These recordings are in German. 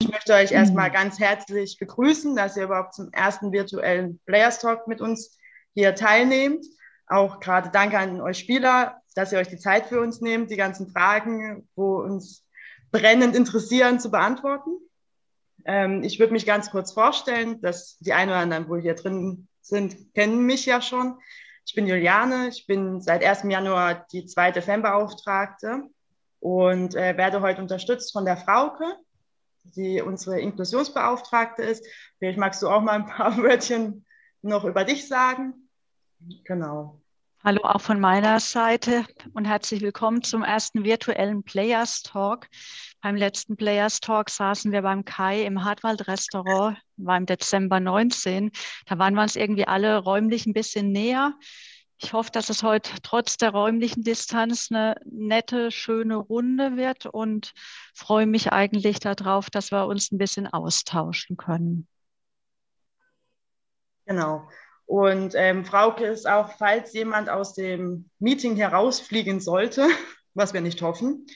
Ich möchte euch erstmal ganz herzlich begrüßen, dass ihr überhaupt zum ersten virtuellen Players Talk mit uns hier teilnehmt. Auch gerade danke an euch Spieler, dass ihr euch die Zeit für uns nehmt, die ganzen Fragen, wo uns brennend interessieren, zu beantworten. Ähm, ich würde mich ganz kurz vorstellen, dass die einen oder anderen, wo hier drin sind, kennen mich ja schon. Ich bin Juliane, ich bin seit 1. Januar die zweite Fanbeauftragte und äh, werde heute unterstützt von der Frauke, die unsere Inklusionsbeauftragte ist. Vielleicht magst du auch mal ein paar Wörtchen noch über dich sagen. Genau. Hallo auch von meiner Seite und herzlich willkommen zum ersten virtuellen Players Talk. Beim letzten Players Talk saßen wir beim Kai im Hartwald Restaurant, war im Dezember 19. Da waren wir uns irgendwie alle räumlich ein bisschen näher. Ich hoffe, dass es heute trotz der räumlichen Distanz eine nette, schöne Runde wird und freue mich eigentlich darauf, dass wir uns ein bisschen austauschen können. Genau. Und ähm, Frauke ist auch, falls jemand aus dem Meeting herausfliegen sollte, was wir nicht hoffen,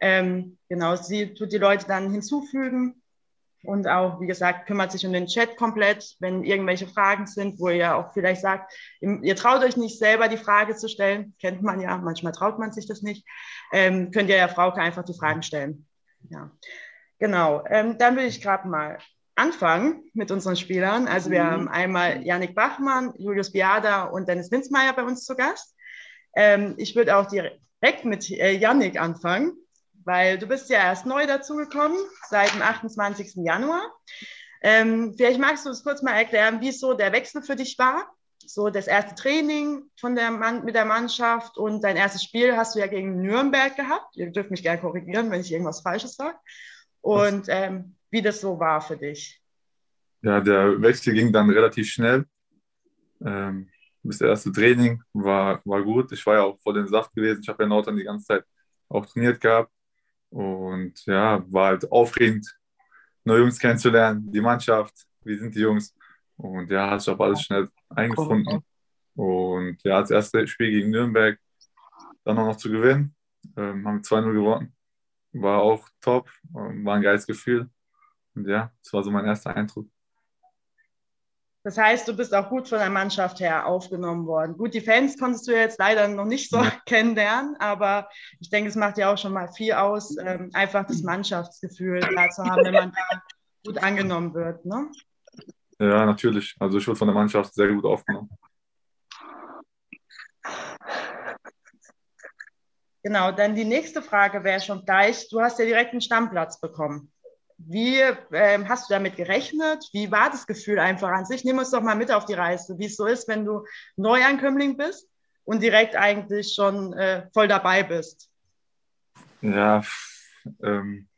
ähm, genau, sie tut die Leute dann hinzufügen und auch, wie gesagt, kümmert sich um den Chat komplett, wenn irgendwelche Fragen sind, wo ihr auch vielleicht sagt, ihr traut euch nicht selber die Frage zu stellen, kennt man ja, manchmal traut man sich das nicht, ähm, könnt ihr ja Frauke einfach die Fragen stellen. Ja, genau. Ähm, dann will ich gerade mal anfangen mit unseren Spielern. Also wir mhm. haben einmal Yannick Bachmann, Julius Biada und Dennis Winzmeier bei uns zu Gast. Ähm, ich würde auch direkt mit äh, Yannick anfangen, weil du bist ja erst neu dazugekommen, seit dem 28. Januar. Ähm, vielleicht magst du es kurz mal erklären, wie so der Wechsel für dich war. So das erste Training von der Mann, mit der Mannschaft und dein erstes Spiel hast du ja gegen Nürnberg gehabt. Ihr dürft mich gerne korrigieren, wenn ich irgendwas Falsches sage. Und ähm, wie das so war für dich. Ja, der Wechsel ging dann relativ schnell. Ähm, das erste Training war, war gut. Ich war ja auch vor dem Saft gewesen. Ich habe ja Nordern die ganze Zeit auch trainiert gehabt. Und ja, war halt aufregend, neue Jungs kennenzulernen, die Mannschaft, wie sind die Jungs. Und ja, hat sich auch alles schnell eingefunden. Und ja, das erste Spiel gegen Nürnberg dann auch noch zu gewinnen. Ähm, haben 2-0 gewonnen. War auch top, war ein geiles Gefühl. Und ja, das war so mein erster Eindruck. Das heißt, du bist auch gut von der Mannschaft her aufgenommen worden. Gut, die Fans konntest du jetzt leider noch nicht so kennenlernen, aber ich denke, es macht ja auch schon mal viel aus, ähm, einfach das Mannschaftsgefühl da zu haben, wenn man da gut angenommen wird. Ne? Ja, natürlich. Also ich wurde von der Mannschaft sehr gut aufgenommen. Genau, dann die nächste Frage wäre schon gleich, du hast ja direkt einen Stammplatz bekommen. Wie ähm, hast du damit gerechnet? Wie war das Gefühl einfach an sich? Nimm uns doch mal mit auf die Reise, wie es so ist, wenn du Neuankömmling bist und direkt eigentlich schon äh, voll dabei bist. Ja, ähm,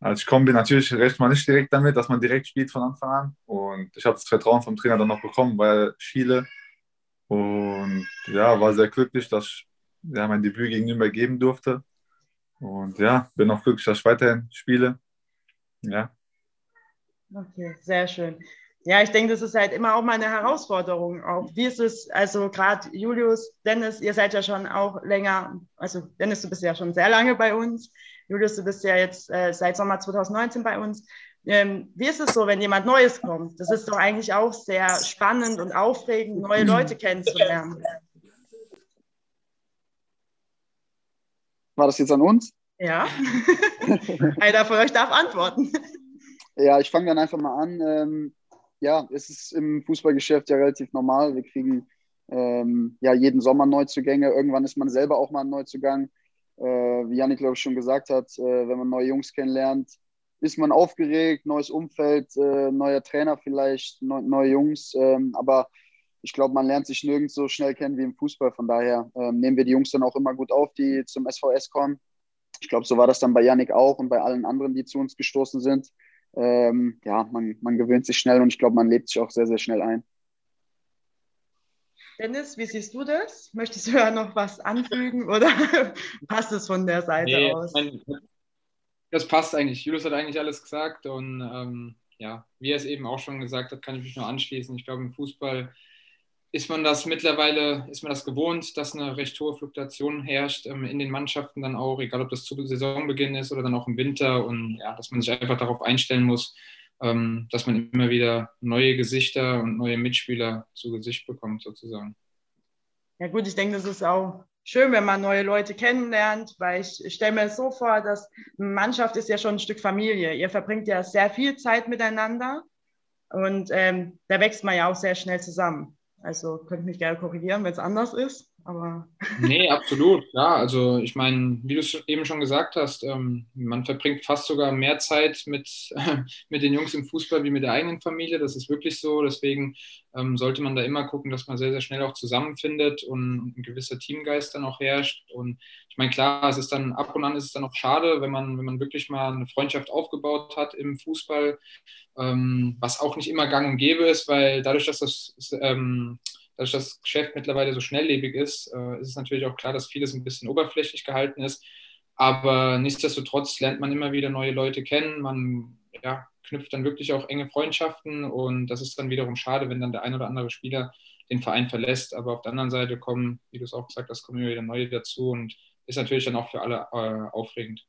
als ich komme, bin natürlich recht man nicht direkt damit, dass man direkt spielt von Anfang an. Und ich habe das Vertrauen vom Trainer dann noch bekommen, weil Chile. Und ja, war sehr glücklich, dass ich ja, mein Debüt gegen Nürnberg geben durfte. Und ja, bin auch glücklich, dass ich weiterhin spiele. Ja. Okay, sehr schön. Ja, ich denke, das ist halt immer auch mal eine Herausforderung. Auch wie ist es, also gerade Julius, Dennis, ihr seid ja schon auch länger, also Dennis, du bist ja schon sehr lange bei uns. Julius, du bist ja jetzt äh, seit Sommer 2019 bei uns. Ähm, wie ist es so, wenn jemand Neues kommt? Das ist doch eigentlich auch sehr spannend und aufregend, neue Leute kennenzulernen. War das jetzt an uns? Ja. Einer von euch darf antworten. Ja, ich fange dann einfach mal an. Ähm, ja, es ist im Fußballgeschäft ja relativ normal. Wir kriegen ähm, ja jeden Sommer Neuzugänge. Irgendwann ist man selber auch mal ein Neuzugang. Äh, wie Janik, glaube ich, schon gesagt hat, äh, wenn man neue Jungs kennenlernt, ist man aufgeregt, neues Umfeld, äh, neuer Trainer vielleicht, neu, neue Jungs. Ähm, aber ich glaube, man lernt sich nirgends so schnell kennen wie im Fußball. Von daher ähm, nehmen wir die Jungs dann auch immer gut auf, die zum SVS kommen ich glaube, so war das dann bei Yannick auch und bei allen anderen, die zu uns gestoßen sind. Ähm, ja, man, man gewöhnt sich schnell und ich glaube, man lebt sich auch sehr, sehr schnell ein. Dennis, wie siehst du das? Möchtest du ja noch was anfügen oder passt es von der Seite nee, aus? Mein, das passt eigentlich. Julius hat eigentlich alles gesagt und ähm, ja, wie er es eben auch schon gesagt hat, kann ich mich nur anschließen. Ich glaube, im Fußball ist man das mittlerweile, ist man das gewohnt, dass eine recht hohe Fluktuation herrscht ähm, in den Mannschaften dann auch, egal ob das zu Saisonbeginn ist oder dann auch im Winter und ja, dass man sich einfach darauf einstellen muss, ähm, dass man immer wieder neue Gesichter und neue Mitspieler zu Gesicht bekommt sozusagen. Ja gut, ich denke, das ist auch schön, wenn man neue Leute kennenlernt, weil ich, stelle mir so vor, dass Mannschaft ist ja schon ein Stück Familie. Ihr verbringt ja sehr viel Zeit miteinander und ähm, da wächst man ja auch sehr schnell zusammen. Also könnt mich gerne korrigieren, wenn es anders ist. Aber nee, absolut. Ja, also ich meine, wie du es eben schon gesagt hast, ähm, man verbringt fast sogar mehr Zeit mit, mit den Jungs im Fußball wie mit der eigenen Familie. Das ist wirklich so. Deswegen ähm, sollte man da immer gucken, dass man sehr, sehr schnell auch zusammenfindet und ein gewisser Teamgeist dann auch herrscht. Und ich meine, klar, es ist dann ab und an ist es dann auch schade, wenn man, wenn man wirklich mal eine Freundschaft aufgebaut hat im Fußball, ähm, was auch nicht immer gang und gäbe ist, weil dadurch, dass das ähm, dass das Geschäft mittlerweile so schnelllebig ist, äh, ist es natürlich auch klar, dass vieles ein bisschen oberflächlich gehalten ist. Aber nichtsdestotrotz lernt man immer wieder neue Leute kennen. Man ja, knüpft dann wirklich auch enge Freundschaften und das ist dann wiederum schade, wenn dann der ein oder andere Spieler den Verein verlässt. Aber auf der anderen Seite kommen, wie du es auch gesagt hast, kommen immer wieder neue dazu und ist natürlich dann auch für alle äh, aufregend.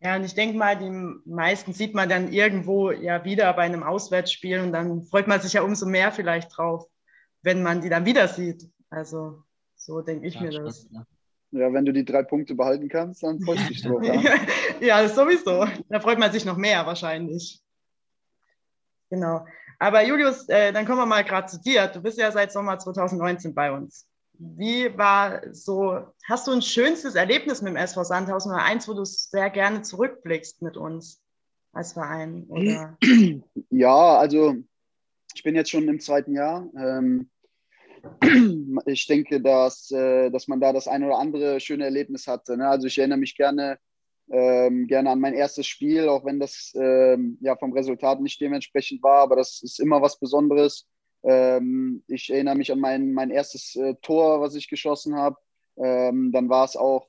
Ja, und ich denke mal, die meisten sieht man dann irgendwo ja wieder bei einem Auswärtsspiel und dann freut man sich ja umso mehr vielleicht drauf wenn man die dann wieder sieht. Also so denke ich ja, mir stimmt, das. Ja. ja. wenn du die drei Punkte behalten kannst, dann freust du dich drauf. ja, sowieso. Da freut man sich noch mehr wahrscheinlich. Genau. Aber Julius, äh, dann kommen wir mal gerade zu dir. Du bist ja seit Sommer 2019 bei uns. Wie war so, hast du ein schönstes Erlebnis mit dem SV Sandhausen oder eins, wo du sehr gerne zurückblickst mit uns als Verein? Oder? Ja, also ich bin jetzt schon im zweiten Jahr. Ähm, ich denke, dass, äh, dass man da das ein oder andere schöne Erlebnis hatte. Ne? Also ich erinnere mich gerne, ähm, gerne an mein erstes Spiel, auch wenn das ähm, ja vom Resultat nicht dementsprechend war, aber das ist immer was Besonderes. Ähm, ich erinnere mich an mein, mein erstes äh, Tor, was ich geschossen habe. Ähm, dann war es auch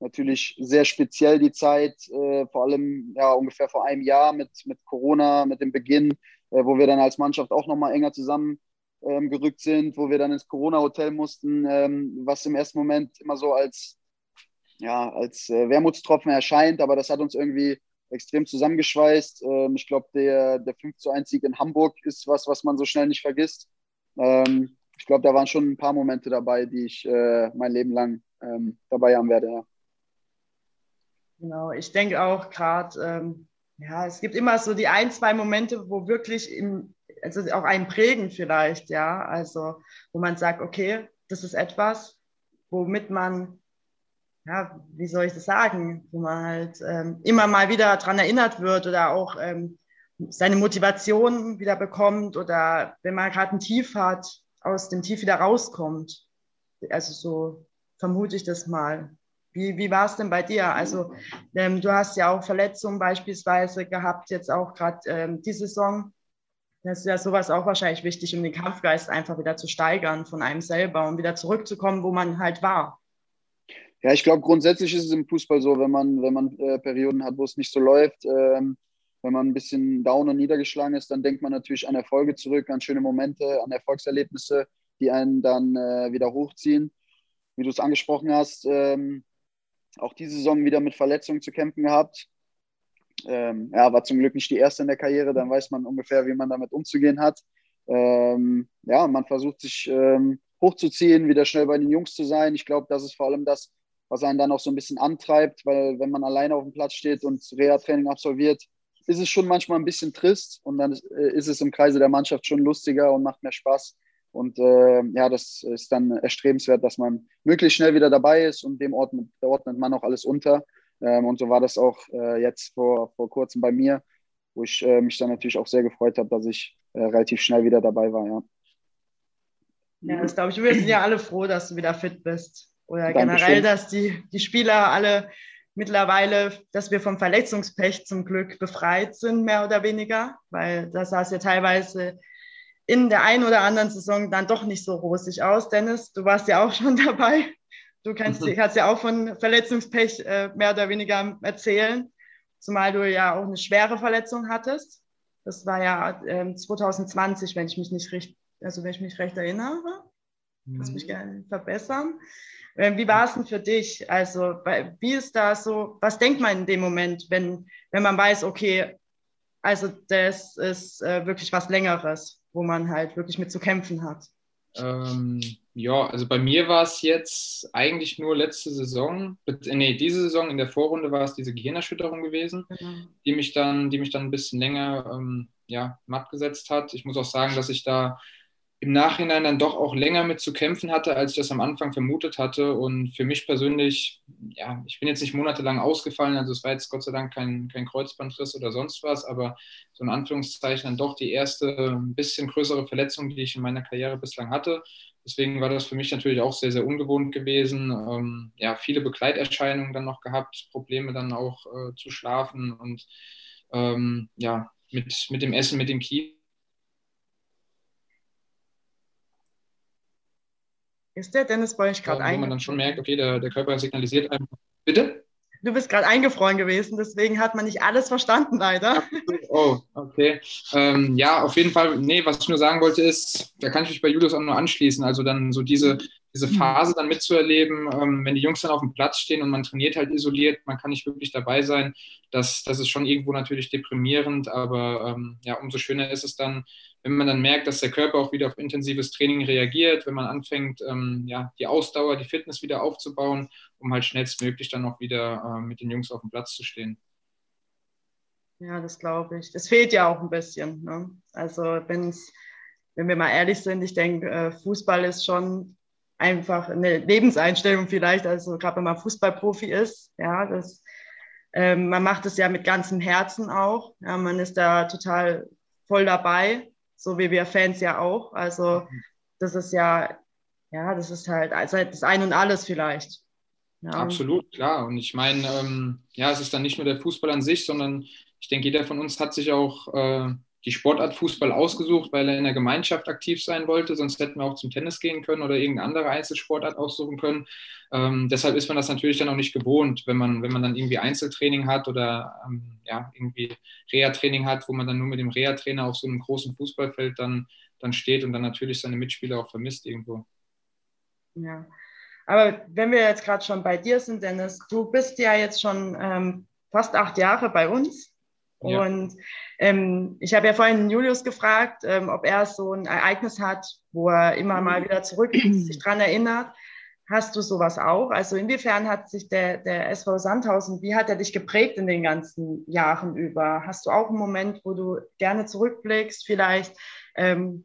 natürlich sehr speziell die Zeit, äh, vor allem ja ungefähr vor einem Jahr mit, mit Corona, mit dem Beginn, äh, wo wir dann als Mannschaft auch nochmal enger zusammen ähm, gerückt sind, wo wir dann ins Corona-Hotel mussten, ähm, was im ersten Moment immer so als, ja, als äh, Wermutstropfen erscheint, aber das hat uns irgendwie extrem zusammengeschweißt. Ähm, ich glaube, der, der 5 zu 1 Sieg in Hamburg ist was, was man so schnell nicht vergisst. Ähm, ich glaube, da waren schon ein paar Momente dabei, die ich äh, mein Leben lang ähm, dabei haben werde. Ja. Genau, ich denke auch gerade, ähm, ja, es gibt immer so die ein, zwei Momente, wo wirklich im, also auch einen prägen vielleicht, ja. Also wo man sagt, okay, das ist etwas, womit man, ja, wie soll ich das sagen, wo man halt ähm, immer mal wieder daran erinnert wird oder auch ähm, seine Motivation wieder bekommt oder wenn man gerade ein Tief hat, aus dem Tief wieder rauskommt. Also so vermute ich das mal. Wie, wie war es denn bei dir? Also ähm, du hast ja auch Verletzungen beispielsweise gehabt, jetzt auch gerade ähm, die Saison. Das ist ja sowas auch wahrscheinlich wichtig, um den Kampfgeist einfach wieder zu steigern von einem selber und wieder zurückzukommen, wo man halt war. Ja, ich glaube, grundsätzlich ist es im Fußball so, wenn man, wenn man äh, Perioden hat, wo es nicht so läuft, ähm, wenn man ein bisschen down und niedergeschlagen ist, dann denkt man natürlich an Erfolge zurück, an schöne Momente, an Erfolgserlebnisse, die einen dann äh, wieder hochziehen. Wie du es angesprochen hast, ähm, auch diese Saison wieder mit Verletzungen zu kämpfen gehabt. Ähm, ja, war zum Glück nicht die erste in der Karriere, dann weiß man ungefähr, wie man damit umzugehen hat. Ähm, ja, man versucht sich ähm, hochzuziehen, wieder schnell bei den Jungs zu sein. Ich glaube, das ist vor allem das, was einen dann auch so ein bisschen antreibt, weil wenn man alleine auf dem Platz steht und Reha-Training absolviert, ist es schon manchmal ein bisschen trist und dann ist, äh, ist es im Kreise der Mannschaft schon lustiger und macht mehr Spaß. Und äh, ja, das ist dann erstrebenswert, dass man möglichst schnell wieder dabei ist und dem ordnet, ordnet man auch alles unter. Ähm, und so war das auch äh, jetzt vor, vor kurzem bei mir, wo ich äh, mich dann natürlich auch sehr gefreut habe, dass ich äh, relativ schnell wieder dabei war. Ja, ja das glaube ich. Wir sind ja alle froh, dass du wieder fit bist. Oder Dankeschön. generell, dass die, die Spieler alle mittlerweile, dass wir vom Verletzungspech zum Glück befreit sind, mehr oder weniger, weil das sah es ja teilweise in der einen oder anderen Saison dann doch nicht so rosig aus. Dennis, du warst ja auch schon dabei. Du kannst, mhm. kannst ja auch von Verletzungspech äh, mehr oder weniger erzählen, zumal du ja auch eine schwere Verletzung hattest. Das war ja ähm, 2020, wenn ich mich nicht richtig, also wenn ich mich recht erinnere. Mhm. Lass mich gerne verbessern. Ähm, wie war es denn für dich? Also, wie ist da so, was denkt man in dem Moment, wenn, wenn man weiß, okay, also das ist äh, wirklich was Längeres, wo man halt wirklich mit zu kämpfen hat? Ähm, ja, also bei mir war es jetzt eigentlich nur letzte Saison, nee, diese Saison in der Vorrunde war es diese Gehirnerschütterung gewesen, genau. die mich dann, die mich dann ein bisschen länger ähm, ja, matt gesetzt hat. Ich muss auch sagen, dass ich da im Nachhinein dann doch auch länger mit zu kämpfen hatte, als ich das am Anfang vermutet hatte. Und für mich persönlich, ja, ich bin jetzt nicht monatelang ausgefallen, also es war jetzt Gott sei Dank kein, kein Kreuzbandriss oder sonst was, aber so in Anführungszeichen dann doch die erste ein bisschen größere Verletzung, die ich in meiner Karriere bislang hatte. Deswegen war das für mich natürlich auch sehr, sehr ungewohnt gewesen. Ähm, ja, viele Begleiterscheinungen dann noch gehabt, Probleme dann auch äh, zu schlafen und ähm, ja, mit, mit dem Essen, mit dem Kiefer Ist der Dennis bei euch gerade ein? Wo man dann schon merkt, okay, der, der Körper signalisiert einfach. Bitte? Du bist gerade eingefroren gewesen, deswegen hat man nicht alles verstanden, leider. Oh, okay. Ähm, ja, auf jeden Fall. Nee, was ich nur sagen wollte ist, da kann ich mich bei Julius auch nur anschließen. Also dann so diese, diese mhm. Phase dann mitzuerleben, ähm, wenn die Jungs dann auf dem Platz stehen und man trainiert halt isoliert, man kann nicht wirklich dabei sein. Das, das ist schon irgendwo natürlich deprimierend, aber ähm, ja, umso schöner ist es dann, wenn man dann merkt, dass der Körper auch wieder auf intensives Training reagiert, wenn man anfängt, ähm, ja, die Ausdauer, die Fitness wieder aufzubauen, um halt schnellstmöglich dann auch wieder äh, mit den Jungs auf dem Platz zu stehen. Ja, das glaube ich. Das fehlt ja auch ein bisschen. Ne? Also wenn wir mal ehrlich sind, ich denke, äh, Fußball ist schon einfach eine Lebenseinstellung vielleicht, also gerade wenn man Fußballprofi ist, ja, das, ähm, man macht es ja mit ganzem Herzen auch, ja, man ist da total voll dabei so wie wir Fans ja auch. Also das ist ja, ja, das ist halt also das Ein und Alles vielleicht. Ja. Absolut, klar. Und ich meine, ähm, ja, es ist dann nicht nur der Fußball an sich, sondern ich denke, jeder von uns hat sich auch äh, die Sportart Fußball ausgesucht, weil er in der Gemeinschaft aktiv sein wollte. Sonst hätten wir auch zum Tennis gehen können oder irgendeine andere Einzelsportart aussuchen können. Ähm, deshalb ist man das natürlich dann auch nicht gewohnt, wenn man, wenn man dann irgendwie Einzeltraining hat oder ähm, ja, irgendwie Reha-Training hat, wo man dann nur mit dem Reha-Trainer auf so einem großen Fußballfeld dann, dann steht und dann natürlich seine Mitspieler auch vermisst irgendwo. Ja, aber wenn wir jetzt gerade schon bei dir sind, Dennis, du bist ja jetzt schon ähm, fast acht Jahre bei uns. Ja. Und ähm, ich habe ja vorhin Julius gefragt, ähm, ob er so ein Ereignis hat, wo er immer mal wieder zurück sich dran erinnert. Hast du sowas auch? Also inwiefern hat sich der, der SV Sandhausen, wie hat er dich geprägt in den ganzen Jahren über? Hast du auch einen Moment, wo du gerne zurückblickst vielleicht ähm,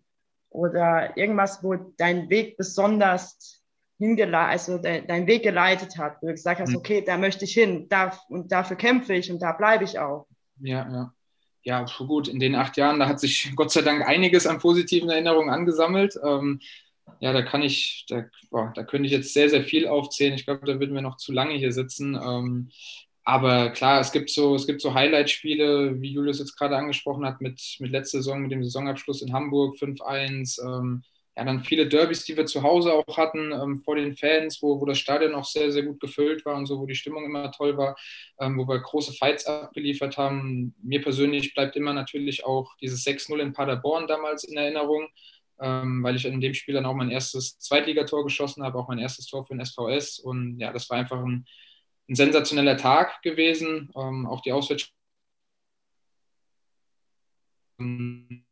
oder irgendwas, wo dein Weg besonders hingeleitet, also de, dein Weg geleitet hat, wo du gesagt hast, hm. okay, da möchte ich hin, da, und dafür kämpfe ich und da bleibe ich auch? Ja, ja. Ja, gut, in den acht Jahren, da hat sich Gott sei Dank einiges an positiven Erinnerungen angesammelt. Ähm, ja, da kann ich, da, boah, da könnte ich jetzt sehr, sehr viel aufzählen. Ich glaube, da würden wir noch zu lange hier sitzen. Ähm, aber klar, es gibt so, es gibt so Highlight-Spiele, wie Julius jetzt gerade angesprochen hat, mit, mit letzter Saison, mit dem Saisonabschluss in Hamburg 5-1. Ähm, ja, dann viele Derbys, die wir zu Hause auch hatten, ähm, vor den Fans, wo, wo das Stadion auch sehr, sehr gut gefüllt war und so, wo die Stimmung immer toll war, ähm, wo wir große Fights abgeliefert haben. Mir persönlich bleibt immer natürlich auch dieses 6-0 in Paderborn damals in Erinnerung, ähm, weil ich in dem Spiel dann auch mein erstes Zweitligator geschossen habe, auch mein erstes Tor für den SVS. Und ja, das war einfach ein, ein sensationeller Tag gewesen. Ähm, auch die Auswärts. Und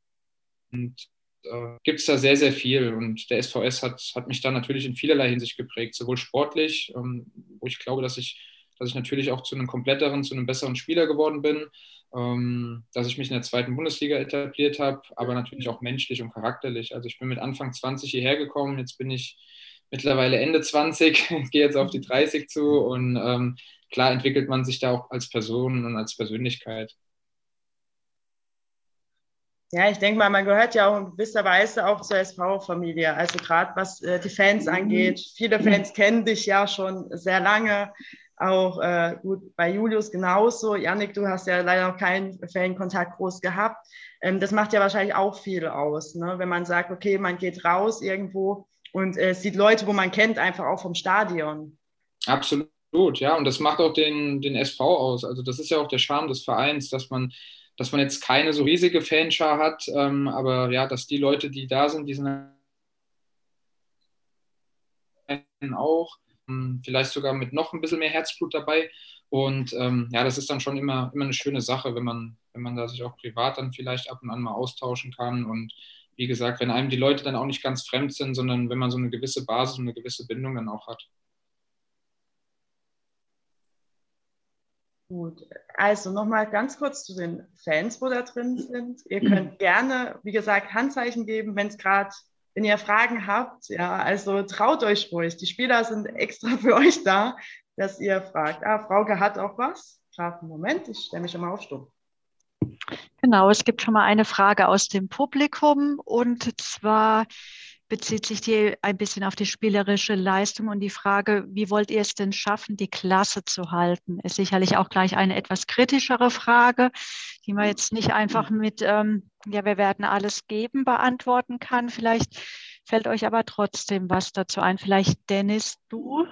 äh, gibt es da sehr, sehr viel. Und der SVS hat, hat mich da natürlich in vielerlei Hinsicht geprägt, sowohl sportlich, ähm, wo ich glaube, dass ich, dass ich natürlich auch zu einem kompletteren, zu einem besseren Spieler geworden bin, ähm, dass ich mich in der zweiten Bundesliga etabliert habe, aber natürlich auch menschlich und charakterlich. Also ich bin mit Anfang 20 hierher gekommen, jetzt bin ich mittlerweile Ende 20, gehe jetzt auf die 30 zu und ähm, klar entwickelt man sich da auch als Person und als Persönlichkeit. Ja, ich denke mal, man gehört ja auch in gewisser Weise auch zur SV-Familie. Also gerade was äh, die Fans mhm. angeht. Viele Fans kennen dich ja schon sehr lange. Auch äh, gut bei Julius genauso. Janik, du hast ja leider noch keinen Fankontakt groß gehabt. Ähm, das macht ja wahrscheinlich auch viel aus, ne? wenn man sagt, okay, man geht raus irgendwo und äh, sieht Leute, wo man kennt, einfach auch vom Stadion. Absolut, ja. Und das macht auch den, den SV aus. Also das ist ja auch der Charme des Vereins, dass man dass man jetzt keine so riesige Fanschar hat, ähm, aber ja, dass die Leute, die da sind, die sind auch, ähm, vielleicht sogar mit noch ein bisschen mehr Herzblut dabei. Und ähm, ja, das ist dann schon immer, immer eine schöne Sache, wenn man, wenn man da sich auch privat dann vielleicht ab und an mal austauschen kann. Und wie gesagt, wenn einem die Leute dann auch nicht ganz fremd sind, sondern wenn man so eine gewisse Basis und eine gewisse Bindung dann auch hat. Gut, also nochmal ganz kurz zu den Fans, wo da drin sind. Ihr könnt gerne, wie gesagt, Handzeichen geben, wenn es gerade, wenn ihr Fragen habt. Ja, also traut euch ruhig. Die Spieler sind extra für euch da, dass ihr fragt. Ah, Frauke hat auch was. Scharfen Moment, ich stelle mich schon mal auf Stumm. Genau, es gibt schon mal eine Frage aus dem Publikum und zwar bezieht sich die ein bisschen auf die spielerische Leistung und die Frage, wie wollt ihr es denn schaffen, die Klasse zu halten? Ist sicherlich auch gleich eine etwas kritischere Frage, die man jetzt nicht einfach mit, ähm, ja, wir werden alles geben, beantworten kann. Vielleicht fällt euch aber trotzdem was dazu ein. Vielleicht Dennis, du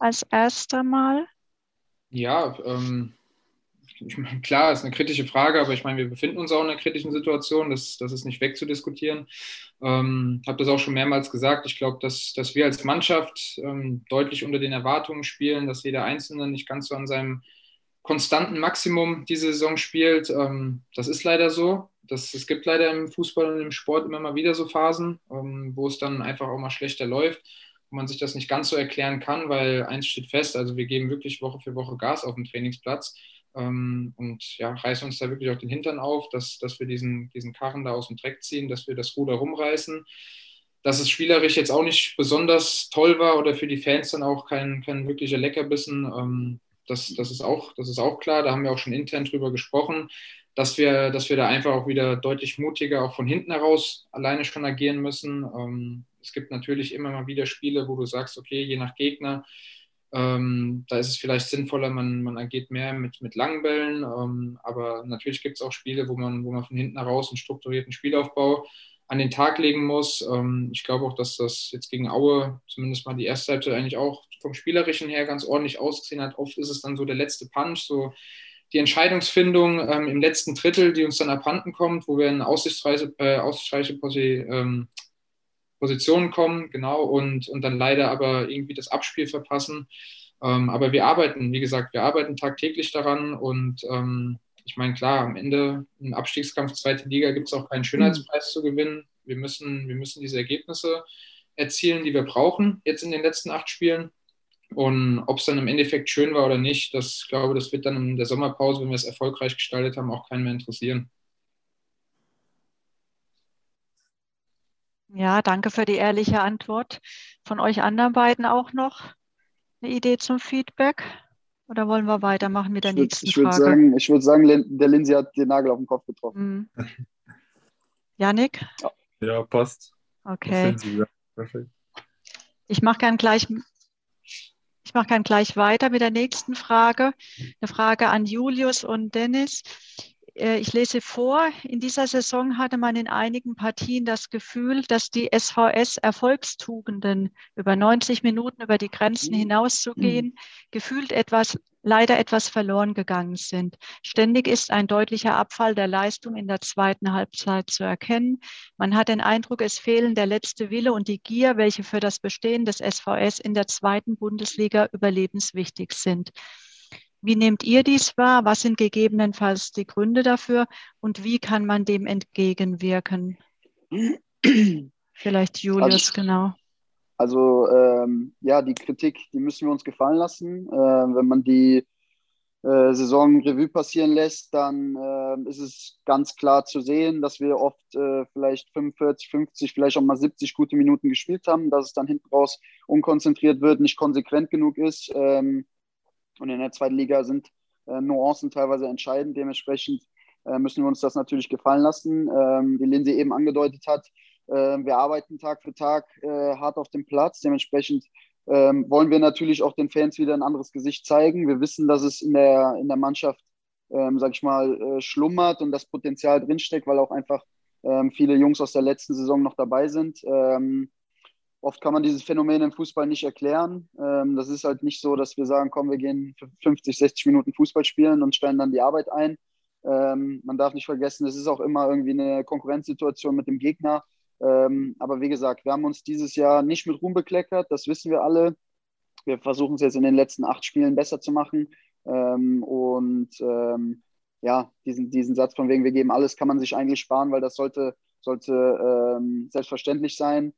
als erster Mal. Ja, ähm, ich meine, klar, ist eine kritische Frage, aber ich meine, wir befinden uns auch in einer kritischen Situation, das, das ist nicht wegzudiskutieren. Ähm, habe das auch schon mehrmals gesagt. Ich glaube, dass, dass wir als Mannschaft ähm, deutlich unter den Erwartungen spielen, dass jeder Einzelne nicht ganz so an seinem konstanten Maximum diese Saison spielt. Ähm, das ist leider so. Das, es gibt leider im Fußball und im Sport immer mal wieder so Phasen, ähm, wo es dann einfach auch mal schlechter läuft wo man sich das nicht ganz so erklären kann, weil eins steht fest, also wir geben wirklich Woche für Woche Gas auf dem Trainingsplatz ähm, und ja, reißen uns da wirklich auch den Hintern auf, dass, dass wir diesen, diesen Karren da aus dem Dreck ziehen, dass wir das Ruder rumreißen. Dass es spielerisch jetzt auch nicht besonders toll war oder für die Fans dann auch kein, kein wirklicher Leckerbissen, ähm, das, das, ist auch, das ist auch klar. Da haben wir auch schon intern drüber gesprochen, dass wir, dass wir da einfach auch wieder deutlich mutiger auch von hinten heraus alleine schon agieren müssen. Ähm, es gibt natürlich immer mal wieder Spiele, wo du sagst, okay, je nach Gegner, ähm, da ist es vielleicht sinnvoller, man, man agiert mehr mit, mit langen Bällen. Ähm, aber natürlich gibt es auch Spiele, wo man, wo man von hinten heraus einen strukturierten Spielaufbau an den Tag legen muss. Ähm, ich glaube auch, dass das jetzt gegen Aue zumindest mal die erste Halbzeit eigentlich auch vom Spielerischen her ganz ordentlich ausgesehen hat. Oft ist es dann so der letzte Punch, so die Entscheidungsfindung ähm, im letzten Drittel, die uns dann abhanden kommt, wo wir in aussichtsreiche, äh, aussichtsreiche ähm, Positionen kommen, genau, und, und dann leider aber irgendwie das Abspiel verpassen. Ähm, aber wir arbeiten, wie gesagt, wir arbeiten tagtäglich daran und ähm, ich meine, klar, am Ende im Abstiegskampf zweite Liga gibt es auch keinen Schönheitspreis mhm. zu gewinnen. Wir müssen, wir müssen diese Ergebnisse erzielen, die wir brauchen jetzt in den letzten acht Spielen. Und ob es dann im Endeffekt schön war oder nicht, das glaube das wird dann in der Sommerpause, wenn wir es erfolgreich gestaltet haben, auch keinen mehr interessieren. Ja, danke für die ehrliche Antwort. Von euch anderen beiden auch noch eine Idee zum Feedback? Oder wollen wir weitermachen mit der ich würd, nächsten ich würd Frage? Sagen, ich würde sagen, der Lindsay hat den Nagel auf den Kopf getroffen. Mhm. Janik? Ja, passt. Okay. Ich mache gern gleich ich mache gern gleich weiter mit der nächsten Frage. Eine Frage an Julius und Dennis. Äh, ich lese vor, in dieser Saison hatte man in einigen Partien das Gefühl, dass die SVS-Erfolgstugenden über 90 Minuten über die Grenzen hinauszugehen, mhm. gefühlt etwas, leider etwas verloren gegangen sind. Ständig ist ein deutlicher Abfall der Leistung in der zweiten Halbzeit zu erkennen. Man hat den Eindruck, es fehlen der letzte Wille und die Gier, welche für das Bestehen des SVS in der zweiten Bundesliga überlebenswichtig sind. Wie nehmt ihr dies wahr? Was sind gegebenenfalls die Gründe dafür und wie kann man dem entgegenwirken? Vielleicht Julius, also, genau. Also ähm, ja, die Kritik, die müssen wir uns gefallen lassen. Äh, wenn man die äh, Saison Revue passieren lässt, dann äh, ist es ganz klar zu sehen, dass wir oft äh, vielleicht 45, 50, vielleicht auch mal 70 gute Minuten gespielt haben, dass es dann hinten raus unkonzentriert wird, nicht konsequent genug ist. Ähm, und in der zweiten Liga sind äh, Nuancen teilweise entscheidend. Dementsprechend äh, müssen wir uns das natürlich gefallen lassen. Ähm, wie Lindsay eben angedeutet hat, äh, wir arbeiten Tag für Tag äh, hart auf dem Platz. Dementsprechend ähm, wollen wir natürlich auch den Fans wieder ein anderes Gesicht zeigen. Wir wissen, dass es in der, in der Mannschaft, ähm, sag ich mal, äh, schlummert und das Potenzial drinsteckt, weil auch einfach ähm, viele Jungs aus der letzten Saison noch dabei sind. Ähm, Oft kann man dieses Phänomen im Fußball nicht erklären. Ähm, das ist halt nicht so, dass wir sagen, komm, wir gehen 50, 60 Minuten Fußball spielen und stellen dann die Arbeit ein. Ähm, man darf nicht vergessen, es ist auch immer irgendwie eine Konkurrenzsituation mit dem Gegner. Ähm, aber wie gesagt, wir haben uns dieses Jahr nicht mit Ruhm bekleckert, das wissen wir alle. Wir versuchen es jetzt in den letzten acht Spielen besser zu machen. Und ja, diesen, diesen Satz von wegen, wir geben alles, kann man sich eigentlich sparen, weil das sollte, sollte selbstverständlich sein.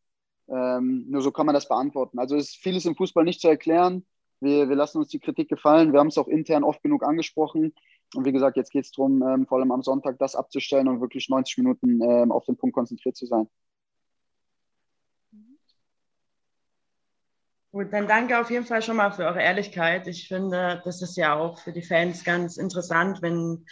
Ähm, nur so kann man das beantworten. Also ist vieles im Fußball nicht zu erklären. Wir, wir lassen uns die Kritik gefallen. Wir haben es auch intern oft genug angesprochen. Und wie gesagt, jetzt geht es darum, ähm, vor allem am Sonntag das abzustellen und wirklich 90 Minuten ähm, auf den Punkt konzentriert zu sein. Gut, dann danke auf jeden Fall schon mal für eure Ehrlichkeit. Ich finde, das ist ja auch für die Fans ganz interessant, wenn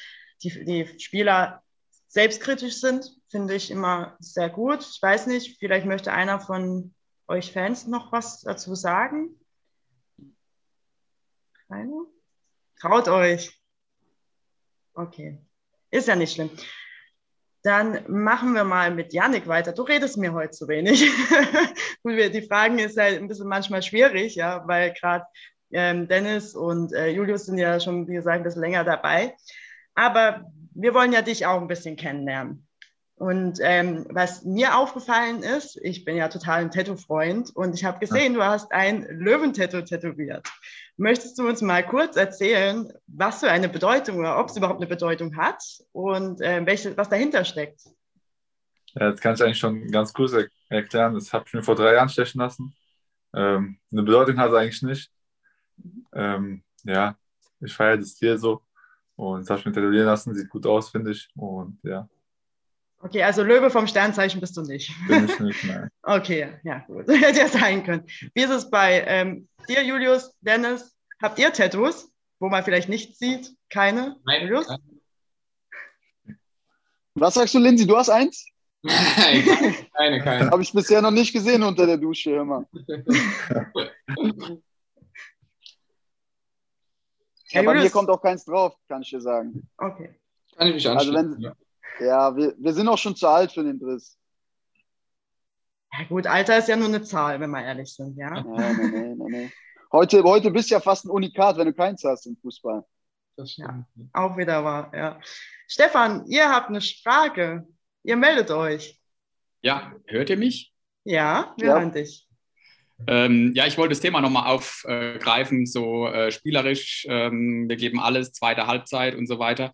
die, die Spieler selbstkritisch sind, finde ich immer sehr gut. Ich weiß nicht, vielleicht möchte einer von euch Fans noch was dazu sagen. Keiner? Traut euch. Okay, ist ja nicht schlimm. Dann machen wir mal mit Yannick weiter. Du redest mir heute zu wenig. die Fragen ist halt ein bisschen manchmal schwierig, ja, weil gerade ähm, Dennis und äh, Julius sind ja schon, wie gesagt, ein bisschen länger dabei. Aber wir wollen ja dich auch ein bisschen kennenlernen. Und ähm, was mir aufgefallen ist, ich bin ja total ein Tattoo-Freund und ich habe gesehen, du hast ein Löwentattoo tätowiert. Möchtest du uns mal kurz erzählen, was für eine Bedeutung oder ob es überhaupt eine Bedeutung hat und äh, welche, was dahinter steckt? Ja, das kann ich eigentlich schon ganz kurz er erklären. Das habe ich mir vor drei Jahren stechen lassen. Ähm, eine Bedeutung hat es eigentlich nicht. Ähm, ja, ich feiere das Tier so und das habe ich mir tätowieren lassen. Sieht gut aus, finde ich. Und ja. Okay, also Löwe vom Sternzeichen bist du nicht. Bin ich nicht, nein. okay, ja, gut. Hätte ja sein können. Wie ist es bei ähm, dir, Julius, Dennis? Habt ihr Tattoos, wo man vielleicht nichts sieht? Keine? Nein, Julius? Was sagst du, Lindsay? Du hast eins? Nein, keine, keine. Habe ich bisher noch nicht gesehen unter der Dusche, hör mal. Ja, Ja, bei mir kommt auch keins drauf, kann ich dir sagen. Okay. Kann ich mich Also anschließen. wenn- ja. Ja, wir, wir sind auch schon zu alt für den Driss. Ja, gut, Alter ist ja nur eine Zahl, wenn wir ehrlich sind, ja. Nee, nee, nee, nee. Heute, heute bist du ja fast ein Unikat, wenn du keins hast im Fußball. Das stimmt. Auch wieder wahr, ja. Stefan, ihr habt eine Frage. Ihr meldet euch. Ja, hört ihr mich? Ja, wir Ja. hören dich. Ähm, ja, ich wollte das Thema nochmal aufgreifen, so äh, spielerisch, ähm, wir geben alles, zweite Halbzeit und so weiter.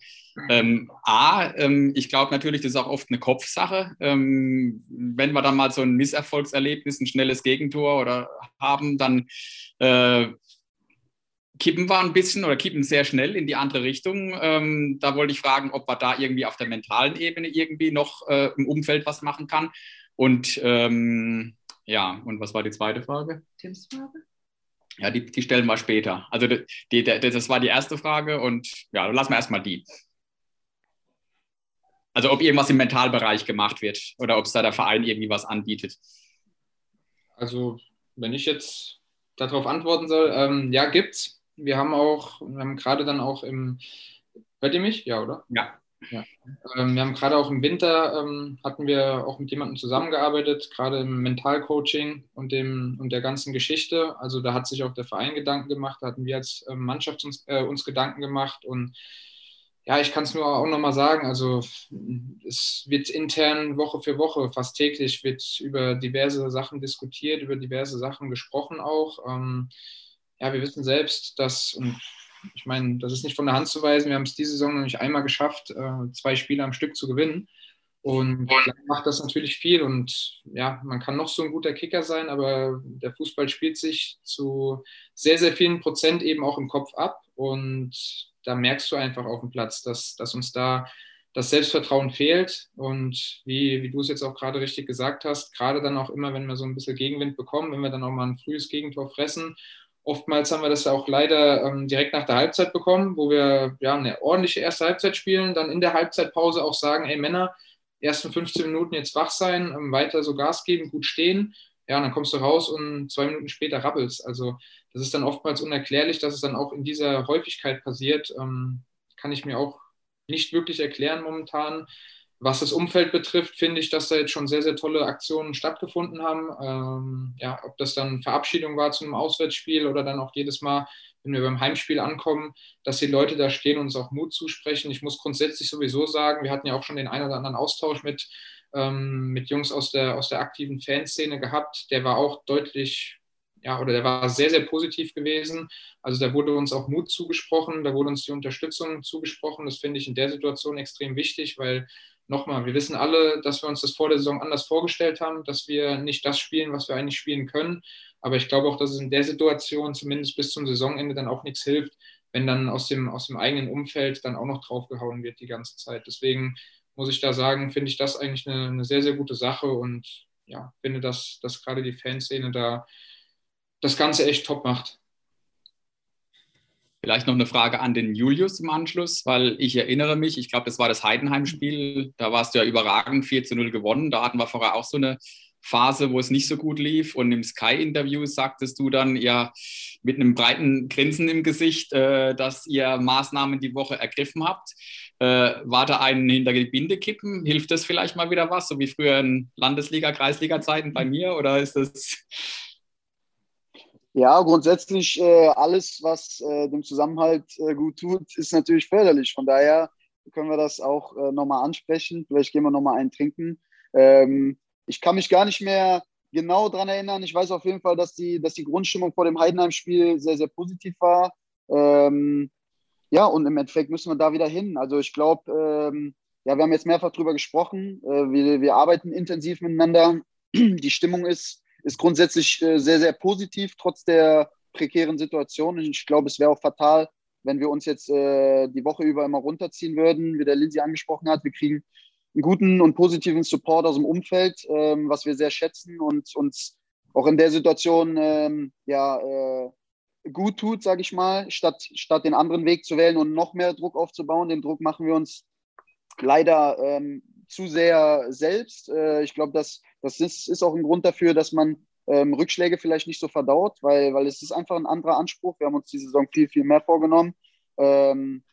Ähm, A, ähm, ich glaube natürlich, das ist auch oft eine Kopfsache. Ähm, wenn wir dann mal so ein Misserfolgserlebnis, ein schnelles Gegentor oder haben, dann äh, kippen wir ein bisschen oder kippen sehr schnell in die andere Richtung. Ähm, da wollte ich fragen, ob man da irgendwie auf der mentalen Ebene irgendwie noch äh, im Umfeld was machen kann. Und ähm, ja, und was war die zweite Frage? Tims Frage? Ja, die, die stellen wir später. Also die, die, das war die erste Frage und ja, dann lassen wir erstmal die. Also ob irgendwas im Mentalbereich gemacht wird oder ob es da der Verein irgendwie was anbietet. Also, wenn ich jetzt darauf antworten soll, ähm, ja, gibt's. Wir haben auch, wir haben gerade dann auch im, hört ihr mich? Ja, oder? Ja. Ähm, wir haben gerade auch im Winter, ähm, hatten wir auch mit jemandem zusammengearbeitet, gerade im Mentalcoaching und, dem, und der ganzen Geschichte. Also da hat sich auch der Verein Gedanken gemacht, da hatten wir als ähm, Mannschaft uns, äh, uns Gedanken gemacht und ja, ich kann es nur auch nochmal sagen, also es wird intern Woche für Woche, fast täglich, wird über diverse Sachen diskutiert, über diverse Sachen gesprochen auch. Ähm, ja, wir wissen selbst, dass, und ich meine, das ist nicht von der Hand zu weisen, wir haben es diese Saison noch nicht einmal geschafft, äh, zwei Spiele am Stück zu gewinnen. Und macht das natürlich viel. Und ja, man kann noch so ein guter Kicker sein, aber der Fußball spielt sich zu sehr, sehr vielen Prozent eben auch im Kopf ab. Und da merkst du einfach auf dem Platz, dass, dass uns da das Selbstvertrauen fehlt. Und wie, wie du es jetzt auch gerade richtig gesagt hast, gerade dann auch immer, wenn wir so ein bisschen Gegenwind bekommen, wenn wir dann auch mal ein frühes Gegentor fressen, Oftmals haben wir das auch leider ähm, direkt nach der Halbzeit bekommen, wo wir ja eine ordentliche erste Halbzeit spielen, dann in der Halbzeitpause auch sagen, ey Männer, ersten 15 Minuten jetzt wach sein, ähm, weiter so Gas geben, gut stehen. Ja, und dann kommst du raus und zwei Minuten später rappelst. Also das ist dann oftmals unerklärlich, dass es dann auch in dieser Häufigkeit passiert. Ähm, kann ich mir auch nicht wirklich erklären momentan. Was das Umfeld betrifft, finde ich, dass da jetzt schon sehr, sehr tolle Aktionen stattgefunden haben. Ähm, ja, ob das dann Verabschiedung war zu einem Auswärtsspiel oder dann auch jedes Mal, wenn wir beim Heimspiel ankommen, dass die Leute da stehen und uns auch Mut zusprechen. Ich muss grundsätzlich sowieso sagen, wir hatten ja auch schon den einen oder anderen Austausch mit, ähm, mit Jungs aus der, aus der aktiven Fanszene gehabt. Der war auch deutlich ja, oder der war sehr, sehr positiv gewesen. Also da wurde uns auch Mut zugesprochen, da wurde uns die Unterstützung zugesprochen. Das finde ich in der Situation extrem wichtig, weil nochmal, wir wissen alle, dass wir uns das vor der Saison anders vorgestellt haben, dass wir nicht das spielen, was wir eigentlich spielen können. Aber ich glaube auch, dass es in der Situation zumindest bis zum Saisonende dann auch nichts hilft, wenn dann aus dem, aus dem eigenen Umfeld dann auch noch draufgehauen wird die ganze Zeit. Deswegen muss ich da sagen, finde ich das eigentlich eine, eine sehr, sehr gute Sache und ja, finde, dass, dass gerade die Fanszene da das Ganze echt top macht. Vielleicht noch eine Frage an den Julius im Anschluss, weil ich erinnere mich, ich glaube, das war das Heidenheim-Spiel, da warst du ja überragend 4 zu 0 gewonnen. Da hatten wir vorher auch so eine Phase, wo es nicht so gut lief. Und im Sky-Interview sagtest du dann ja mit einem breiten Grinsen im Gesicht, äh, dass ihr Maßnahmen die Woche ergriffen habt. Äh, war da ein hinter die Binde kippen? Hilft das vielleicht mal wieder was, so wie früher in Landesliga-, Kreisliga-Zeiten bei mir? Oder ist das ja, grundsätzlich äh, alles, was äh, dem Zusammenhalt äh, gut tut, ist natürlich förderlich. Von daher können wir das auch äh, nochmal ansprechen. Vielleicht gehen wir nochmal einen trinken. Ähm, ich kann mich gar nicht mehr genau daran erinnern. Ich weiß auf jeden Fall, dass die, dass die Grundstimmung vor dem Heidenheim-Spiel sehr, sehr positiv war. Ähm, ja, und im Endeffekt müssen wir da wieder hin. Also ich glaube, ähm, ja, wir haben jetzt mehrfach drüber gesprochen. Äh, wir, wir arbeiten intensiv miteinander. Die Stimmung ist ist grundsätzlich äh, sehr, sehr positiv, trotz der prekären Situation. Ich glaube, es wäre auch fatal, wenn wir uns jetzt äh, die Woche über immer runterziehen würden, wie der Lindsay angesprochen hat. Wir kriegen einen guten und positiven Support aus dem Umfeld, ähm, was wir sehr schätzen und uns auch in der Situation ähm, ja, äh, gut tut, sage ich mal, statt, statt den anderen Weg zu wählen und noch mehr Druck aufzubauen. Den Druck machen wir uns leider ähm, zu sehr selbst. Äh, ich glaube, das, das ist, ist auch ein Grund dafür, dass man ähm, Rückschläge vielleicht nicht so verdaut, weil, weil es ist einfach ein anderer Anspruch. Wir haben uns die Saison viel, viel mehr vorgenommen. Ähm,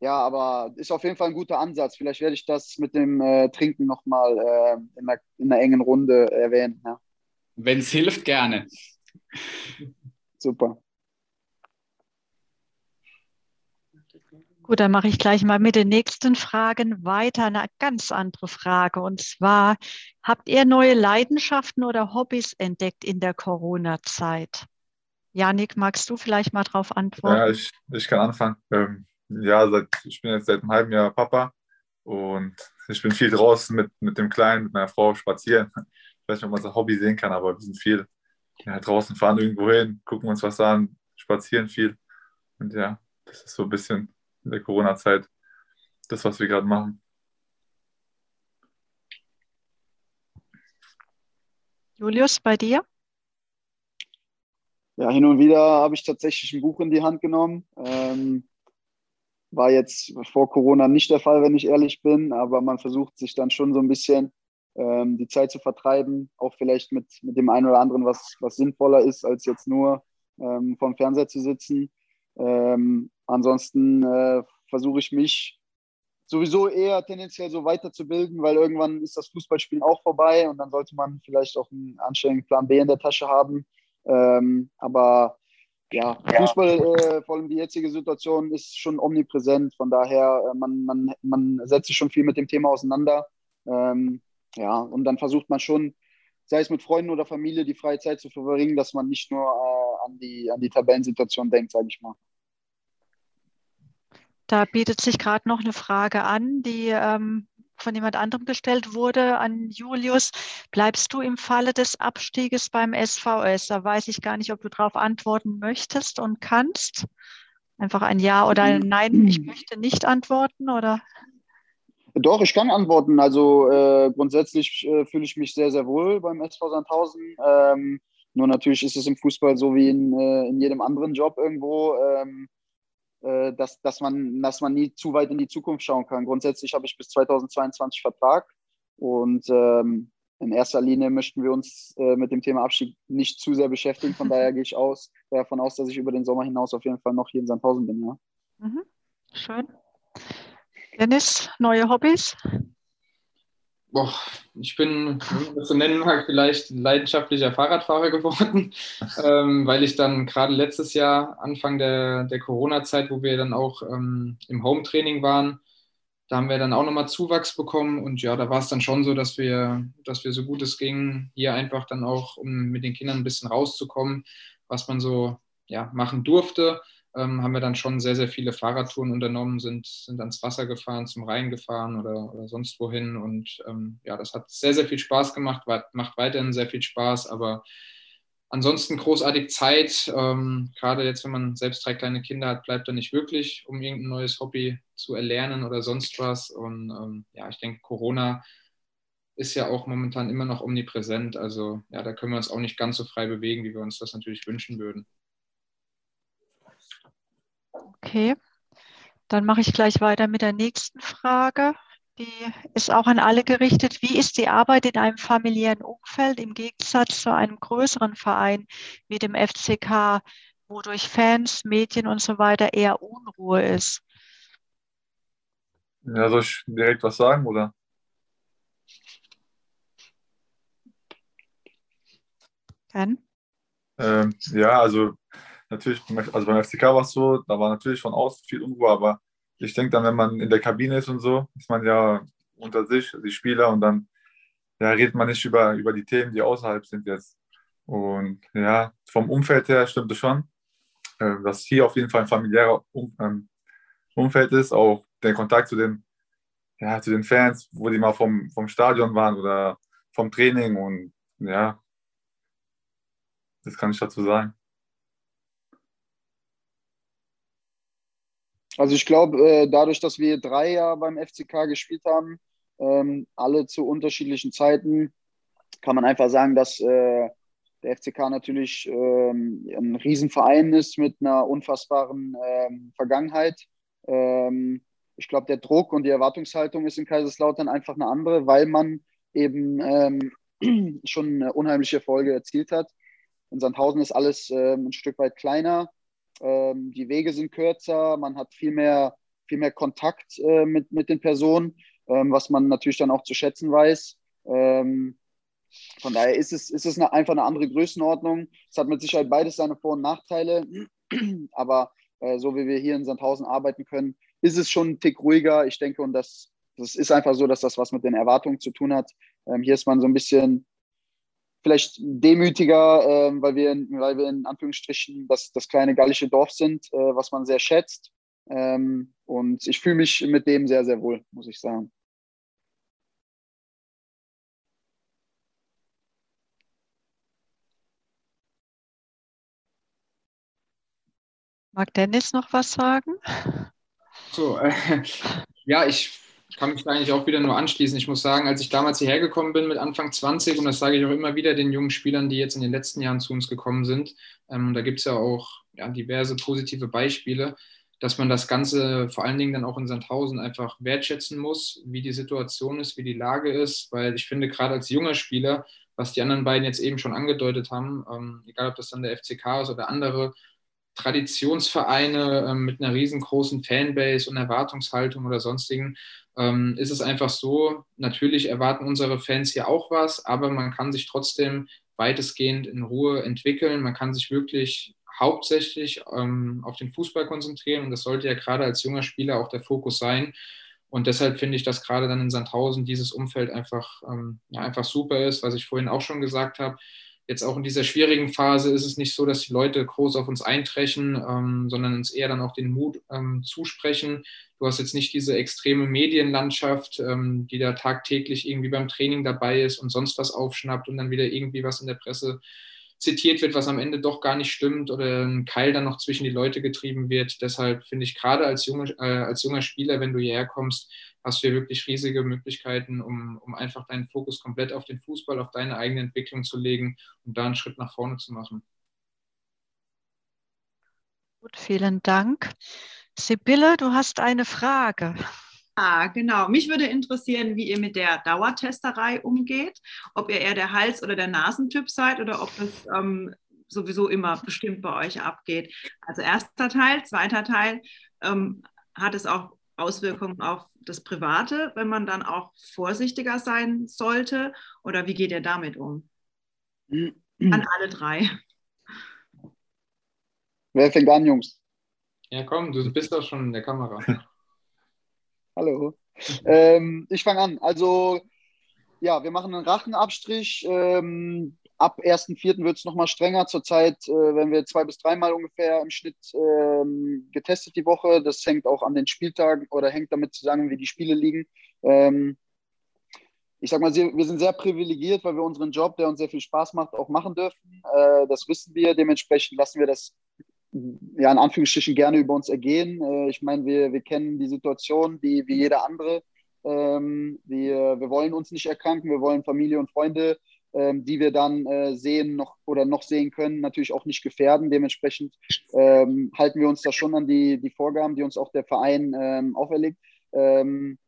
ja, aber ist auf jeden Fall ein guter Ansatz. Vielleicht werde ich das mit dem äh, Trinken nochmal äh, in, einer, in einer engen Runde erwähnen. Ja. Wenn es hilft, gerne. Super. Gut, dann mache ich gleich mal mit den nächsten Fragen weiter. Eine ganz andere Frage. Und zwar, habt ihr neue Leidenschaften oder Hobbys entdeckt in der Corona-Zeit? Janik, magst du vielleicht mal darauf antworten? Ja, ich, ich kann anfangen. Ähm, ja, seit, ich bin jetzt seit einem halben Jahr Papa und ich bin viel draußen mit, mit dem Kleinen, mit meiner Frau spazieren. Ich weiß nicht, ob man als Hobby sehen kann, aber wir sind viel ja, draußen, fahren irgendwo hin, gucken uns was an, spazieren viel. Und ja, das ist so ein bisschen in der Corona-Zeit. Das, was wir gerade machen. Julius, bei dir? Ja, hin und wieder habe ich tatsächlich ein Buch in die Hand genommen. Ähm, war jetzt vor Corona nicht der Fall, wenn ich ehrlich bin, aber man versucht sich dann schon so ein bisschen ähm, die Zeit zu vertreiben, auch vielleicht mit, mit dem einen oder anderen, was, was sinnvoller ist, als jetzt nur ähm, vom Fernseher zu sitzen. Ähm, ansonsten äh, versuche ich mich sowieso eher tendenziell so weiterzubilden, weil irgendwann ist das Fußballspielen auch vorbei und dann sollte man vielleicht auch einen anständigen Plan B in der Tasche haben. Ähm, aber ja, Fußball, äh, vor allem die jetzige Situation, ist schon omnipräsent. Von daher, äh, man, man, man setzt sich schon viel mit dem Thema auseinander. Ähm, ja, und dann versucht man schon, sei es mit Freunden oder Familie, die freie Zeit zu verbringen, dass man nicht nur äh, an, die, an die Tabellensituation denkt, sage ich mal. Da bietet sich gerade noch eine Frage an, die ähm, von jemand anderem gestellt wurde an Julius. Bleibst du im Falle des Abstieges beim SVS? Da weiß ich gar nicht, ob du darauf antworten möchtest und kannst. Einfach ein Ja oder ein Nein. Ich möchte nicht antworten, oder? Doch, ich kann antworten. Also äh, grundsätzlich äh, fühle ich mich sehr, sehr wohl beim SV Sandhausen. Ähm, nur natürlich ist es im Fußball so wie in, äh, in jedem anderen Job irgendwo. Ähm, äh, dass, dass, man, dass man nie zu weit in die Zukunft schauen kann. Grundsätzlich habe ich bis 2022 Vertrag und ähm, in erster Linie möchten wir uns äh, mit dem Thema Abstieg nicht zu sehr beschäftigen. Von daher gehe ich aus, davon aus, dass ich über den Sommer hinaus auf jeden Fall noch hier in Sandhausen bin. Ja. Mhm. Schön. Dennis, neue Hobbys? Boah, ich bin, wenn das so nennen mag, vielleicht leidenschaftlicher Fahrradfahrer geworden, ähm, weil ich dann gerade letztes Jahr, Anfang der, der Corona-Zeit, wo wir dann auch ähm, im Home-Training waren, da haben wir dann auch nochmal Zuwachs bekommen. Und ja, da war es dann schon so, dass wir, dass wir so gut es ging, hier einfach dann auch, um mit den Kindern ein bisschen rauszukommen, was man so ja, machen durfte ähm, haben wir dann schon sehr, sehr viele Fahrradtouren unternommen, sind, sind ans Wasser gefahren, zum Rhein gefahren oder, oder sonst wohin. Und ähm, ja, das hat sehr, sehr viel Spaß gemacht, macht weiterhin sehr viel Spaß, aber ansonsten großartig Zeit. Ähm, gerade jetzt, wenn man selbst drei kleine Kinder hat, bleibt da nicht wirklich, um irgendein neues Hobby zu erlernen oder sonst was. Und ähm, ja, ich denke, Corona ist ja auch momentan immer noch omnipräsent. Also ja, da können wir uns auch nicht ganz so frei bewegen, wie wir uns das natürlich wünschen würden. Okay, dann mache ich gleich weiter mit der nächsten Frage. Die ist auch an alle gerichtet. Wie ist die Arbeit in einem familiären Umfeld im Gegensatz zu einem größeren Verein wie dem FCK, wo durch Fans, Medien und so weiter eher Unruhe ist? Ja, soll ich direkt was sagen, oder? Ken? Ähm, ja, also natürlich, also beim FCK war es so, da war natürlich von außen viel Unruhe, aber ich denke dann, wenn man in der Kabine ist und so, ist man ja unter sich, die Spieler, und dann ja, redet man nicht über, über die Themen, die außerhalb sind jetzt. Und ja, vom Umfeld her stimmt es schon, äh, dass hier auf jeden Fall ein familiärer um, ähm, Umfeld ist, auch der Kontakt zu den, ja, zu den Fans, wo die mal vom, vom Stadion waren oder vom Training und ja, das kann ich dazu sagen. Also ich glaube, äh, dadurch, dass wir drei Jahre beim FCK gespielt haben, ähm, alle zu unterschiedlichen Zeiten, kann man einfach sagen, dass äh, der FCK natürlich ähm, ein Riesenverein ist mit einer unfassbaren ähm, Vergangenheit. Ich glaube, der Druck und die Erwartungshaltung ist in Kaiserslautern einfach eine andere, weil man eben schon unheimliche Erfolge erzielt hat. In Sandhausen ist alles ein Stück weit kleiner ähm, die Wege sind kürzer, man hat viel mehr, viel mehr Kontakt äh, mit, mit den Personen, ähm, was man natürlich dann auch zu schätzen weiß. Ähm, von daher ist es, ist es eine, einfach eine andere Größenordnung. Es hat mit Sicherheit beides seine Vor- und Nachteile, aber äh, so wie wir hier in Sandhausen arbeiten können, ist es schon ein Tick ruhiger. Ich denke, und das, das ist einfach so, dass das was mit den Erwartungen zu tun hat. Ähm, hier ist man so ein bisschen vielleicht demütiger, äh, weil, wir, weil wir in Anführungsstrichen das, das kleine gallische Dorf sind, äh, was man sehr schätzt. Ähm, und ich fühle mich mit dem sehr, sehr wohl, muss ich sagen. Mag Dennis noch was sagen? So, äh, ja, ich kann mich da eigentlich auch wieder nur anschließen. Ich muss sagen, als ich damals hierher gekommen bin mit Anfang 20, und das sage ich auch immer wieder den jungen Spielern, die jetzt in den letzten Jahren zu uns gekommen sind, ähm, da gibt es ja auch ja, diverse positive Beispiele, dass man das Ganze vor allen Dingen dann auch in Sandhausen einfach wertschätzen muss, wie die Situation ist, wie die Lage ist, weil ich finde, gerade als junger Spieler, was die anderen beiden jetzt eben schon angedeutet haben, ähm, egal ob das dann der FCK ist oder andere Traditionsvereine ähm, mit einer riesengroßen Fanbase und Erwartungshaltung oder sonstigen, ähm, ist es einfach so, natürlich erwarten unsere Fans hier auch was, aber man kann sich trotzdem weitestgehend in Ruhe entwickeln. Man kann sich wirklich hauptsächlich ähm, auf den Fußball konzentrieren und das sollte ja gerade als junger Spieler auch der Fokus sein. Und deshalb finde ich, dass gerade dann in Sandhausen dieses Umfeld einfach, ähm, ja, einfach super ist, was ich vorhin auch schon gesagt habe jetzt auch in dieser schwierigen Phase ist es nicht so, dass die Leute groß auf uns eintrechen, ähm, sondern uns eher dann auch den Mut ähm, zusprechen. Du hast jetzt nicht diese extreme Medienlandschaft, ähm, die da tagtäglich irgendwie beim Training dabei ist und sonst was aufschnappt und dann wieder irgendwie was in der Presse zitiert wird, was am Ende doch gar nicht stimmt oder ein Keil dann noch zwischen die Leute getrieben wird. Deshalb finde ich gerade als, junge, äh, als junger Spieler, wenn du hierher kommst, hast du hier wirklich riesige Möglichkeiten, um, um einfach deinen Fokus komplett auf den Fußball, auf deine eigene Entwicklung zu legen und da einen Schritt nach vorne zu machen. Gut, vielen Dank. Sibylle, du hast eine Frage. Ah, genau. Mich würde interessieren, wie ihr mit der Dauertesterei umgeht. Ob ihr eher der Hals- oder der Nasentyp seid oder ob das ähm, sowieso immer bestimmt bei euch abgeht. Also erster Teil, zweiter Teil. Ähm, hat es auch Auswirkungen auf das Private, wenn man dann auch vorsichtiger sein sollte? Oder wie geht ihr damit um? An alle drei. Wer fängt an, Jungs? Ja, komm, du bist doch schon in der Kamera. Hallo. Ähm, ich fange an. Also, ja, wir machen einen Rachenabstrich. Ähm, ab 1.4. wird es nochmal strenger. Zurzeit äh, werden wir zwei bis dreimal ungefähr im Schnitt ähm, getestet die Woche. Das hängt auch an den Spieltagen oder hängt damit zusammen, wie die Spiele liegen. Ähm, ich sag mal, wir sind sehr privilegiert, weil wir unseren Job, der uns sehr viel Spaß macht, auch machen dürfen. Äh, das wissen wir. Dementsprechend lassen wir das ja in Anführungsstrichen gerne über uns ergehen. Äh, ich meine, wir, wir kennen die Situation wie, wie jeder andere. Ähm, wir, wir wollen uns nicht erkranken, wir wollen Familie und Freunde ähm, die wir dann äh, sehen noch oder noch sehen können, natürlich auch nicht gefährden. Dementsprechend ähm, halten wir uns da schon an die, die Vorgaben, die uns auch der Verein ähm, auferlegt. Ähm,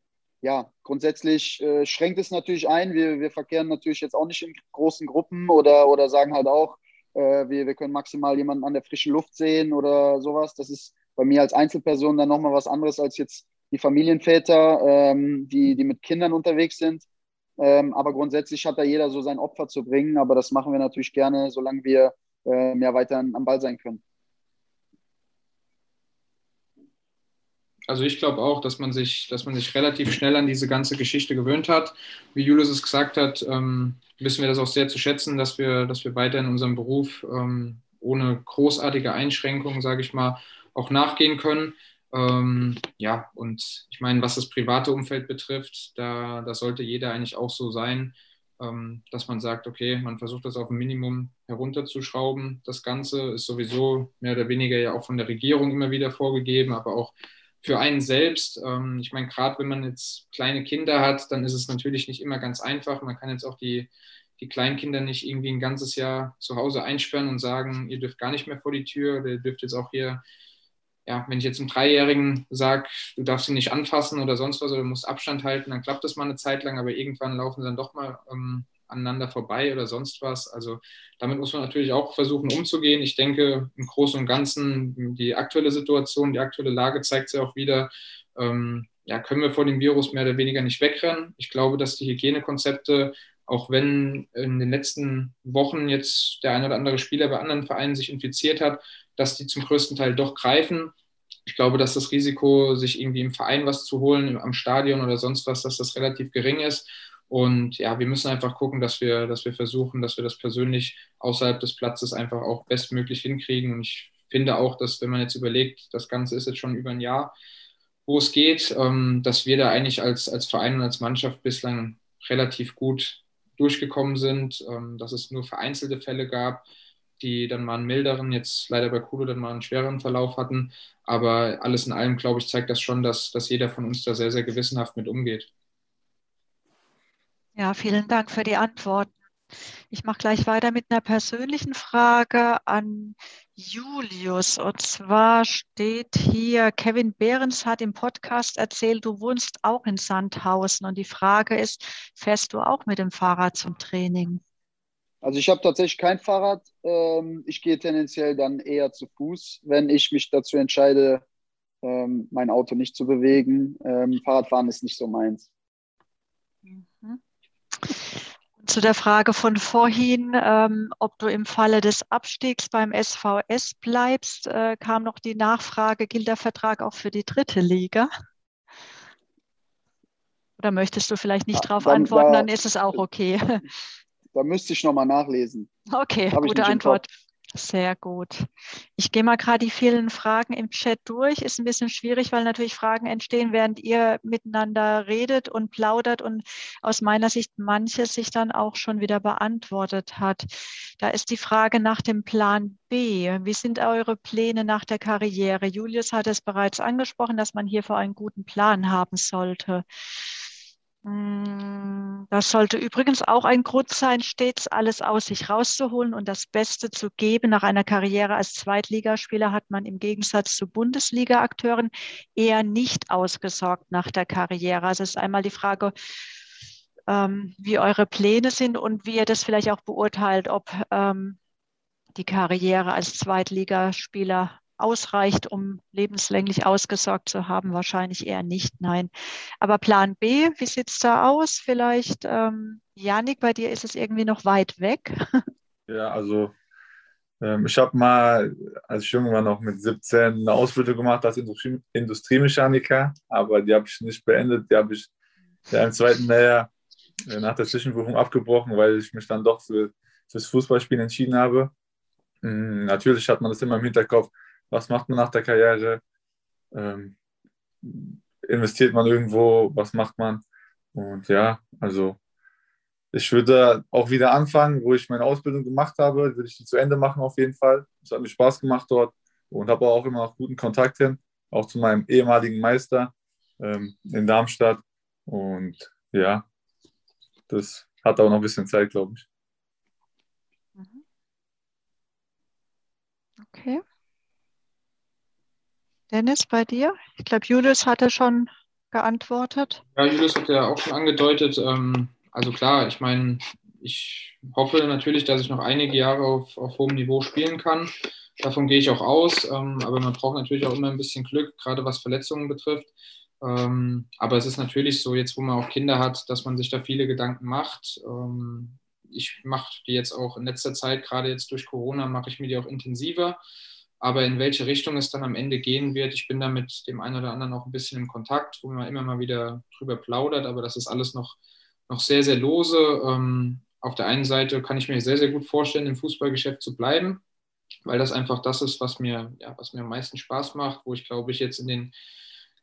ja, grundsätzlich äh, schränkt es natürlich ein. Wir, wir verkehren natürlich jetzt auch nicht in großen Gruppen oder, oder sagen halt auch, äh, wir, wir können maximal jemanden an der frischen Luft sehen oder sowas. Das ist bei mir als Einzelperson dann nochmal was anderes als jetzt die Familienväter, ähm, die, die mit Kindern unterwegs sind. Ähm, aber grundsätzlich hat da jeder so sein Opfer zu bringen. Aber das machen wir natürlich gerne, solange wir äh, mehr weiter am Ball sein können. Also ich glaube auch, dass man sich, dass man sich relativ schnell an diese ganze Geschichte gewöhnt hat. Wie Julius es gesagt hat, ähm, wissen wir das auch sehr zu schätzen, dass wir, dass wir weiter in unserem Beruf ähm, ohne großartige Einschränkungen, sage ich mal, auch nachgehen können. Ähm, ja, und ich meine, was das private Umfeld betrifft, da, da sollte jeder eigentlich auch so sein, ähm, dass man sagt, okay, man versucht das auf ein Minimum herunterzuschrauben. Das Ganze ist sowieso mehr oder weniger ja auch von der Regierung immer wieder vorgegeben, aber auch für einen selbst. Ähm, ich meine, gerade wenn man jetzt kleine Kinder hat, dann ist es natürlich nicht immer ganz einfach. Man kann jetzt auch die, die Kleinkinder nicht irgendwie ein ganzes Jahr zu Hause einsperren und sagen, ihr dürft gar nicht mehr vor die Tür oder ihr dürft jetzt auch hier ja, wenn ich jetzt einem Dreijährigen sage, du darfst ihn nicht anfassen oder sonst was oder du musst Abstand halten, dann klappt das mal eine Zeit lang, aber irgendwann laufen sie dann doch mal ähm, aneinander vorbei oder sonst was. Also damit muss man natürlich auch versuchen umzugehen. Ich denke, im Großen und Ganzen, die aktuelle Situation, die aktuelle Lage zeigt sich auch wieder, ähm, ja, können wir vor dem Virus mehr oder weniger nicht wegrennen. Ich glaube, dass die Hygienekonzepte, auch wenn in den letzten Wochen jetzt der ein oder andere Spieler bei anderen Vereinen sich infiziert hat, dass die zum größten Teil doch greifen. Ich glaube, dass das Risiko, sich irgendwie im Verein was zu holen, am Stadion oder sonst was, dass das relativ gering ist. Und ja, wir müssen einfach gucken, dass wir, dass wir versuchen, dass wir das persönlich außerhalb des Platzes einfach auch bestmöglich hinkriegen. Und ich finde auch, dass wenn man jetzt überlegt, das Ganze ist jetzt schon über ein Jahr, wo es geht, ähm, dass wir da eigentlich als, als Verein und als Mannschaft bislang relativ gut durchgekommen sind, ähm, dass es nur vereinzelte Fälle gab, die dann mal einen milderen, jetzt leider bei Kulo dann mal einen schwereren Verlauf hatten. Aber alles in allem, glaube ich, zeigt das schon, dass, dass jeder von uns da sehr, sehr gewissenhaft mit umgeht. Ja, vielen Dank für die Antworten. Ich mache gleich weiter mit einer persönlichen Frage an Julius. Und zwar steht hier, Kevin Behrens hat im Podcast erzählt, du wohnst auch in Sandhausen. Und die Frage ist, fährst du auch mit dem Fahrrad zum Training? Also ich habe tatsächlich kein Fahrrad. Ähm, ich gehe tendenziell dann eher zu Fuß, wenn ich mich dazu entscheide, ähm, mein Auto nicht zu bewegen. Ähm, Fahrradfahren ist nicht so meins. Zu der Frage von vorhin, ähm, ob du im Falle des Abstiegs beim SVS bleibst, äh, kam noch die Nachfrage, gilt der Vertrag auch für die dritte Liga? Oder möchtest du vielleicht nicht darauf antworten, dann ist es auch okay. Da müsste ich nochmal nachlesen. Okay, gute Antwort. Sehr gut. Ich gehe mal gerade die vielen Fragen im Chat durch. Ist ein bisschen schwierig, weil natürlich Fragen entstehen, während ihr miteinander redet und plaudert und aus meiner Sicht manches sich dann auch schon wieder beantwortet hat. Da ist die Frage nach dem Plan B. Wie sind eure Pläne nach der Karriere? Julius hat es bereits angesprochen, dass man hier vor einen guten Plan haben sollte. Mm, das sollte übrigens auch ein Grund sein, stets alles aus sich rauszuholen und das Beste zu geben. Nach einer Karriere als Zweitligaspieler hat man im Gegensatz zu Bundesliga-Akteuren eher nicht ausgesorgt nach der Karriere. Also es ist einmal die Frage, ähm, wie eure Pläne sind und wie ihr das vielleicht auch beurteilt, ob ähm, die Karriere als Zweitligaspieler ausreicht, um lebenslänglich ausgesorgt zu haben? Wahrscheinlich eher nicht, nein. Aber Plan B, wie sieht es da aus? Vielleicht, ähm, Janik, bei dir ist es irgendwie noch weit weg. Ja, also ähm, ich habe mal, als ich jung war, noch mit 17 eine Ausbildung gemacht als Industrie Industriemechaniker, aber die habe ich nicht beendet. Die habe ich ja, im zweiten Lehrjahr äh, nach der Zwischenprüfung abgebrochen, weil ich mich dann doch für, fürs Fußballspielen entschieden habe. Mhm, natürlich hat man das immer im Hinterkopf, was macht man nach der Karriere? Ähm, investiert man irgendwo? Was macht man? Und ja, also ich würde auch wieder anfangen, wo ich meine Ausbildung gemacht habe, würde ich die zu Ende machen auf jeden Fall. Es hat mir Spaß gemacht dort und habe auch immer noch guten Kontakt hin, auch zu meinem ehemaligen Meister ähm, in Darmstadt. Und ja, das hat auch noch ein bisschen Zeit, glaube ich. Mhm. Okay. Dennis, bei dir? Ich glaube, Julius hatte schon geantwortet. Ja, Julius hat ja auch schon angedeutet, ähm, also klar, ich meine, ich hoffe natürlich, dass ich noch einige Jahre auf, auf hohem Niveau spielen kann. Davon gehe ich auch aus. Ähm, aber man braucht natürlich auch immer ein bisschen Glück, gerade was Verletzungen betrifft. Ähm, aber es ist natürlich so, jetzt wo man auch Kinder hat, dass man sich da viele Gedanken macht. Ähm, ich mache die jetzt auch in letzter Zeit, gerade jetzt durch Corona, mache ich mir die auch intensiver. Aber in welche Richtung es dann am Ende gehen wird, ich bin da mit dem einen oder anderen auch ein bisschen im Kontakt, wo man immer mal wieder drüber plaudert. Aber das ist alles noch noch sehr, sehr lose. Ähm, auf der einen Seite kann ich mir sehr, sehr gut vorstellen, im Fußballgeschäft zu bleiben, weil das einfach das ist, was mir, ja, was mir am meisten Spaß macht, wo ich glaube ich jetzt in den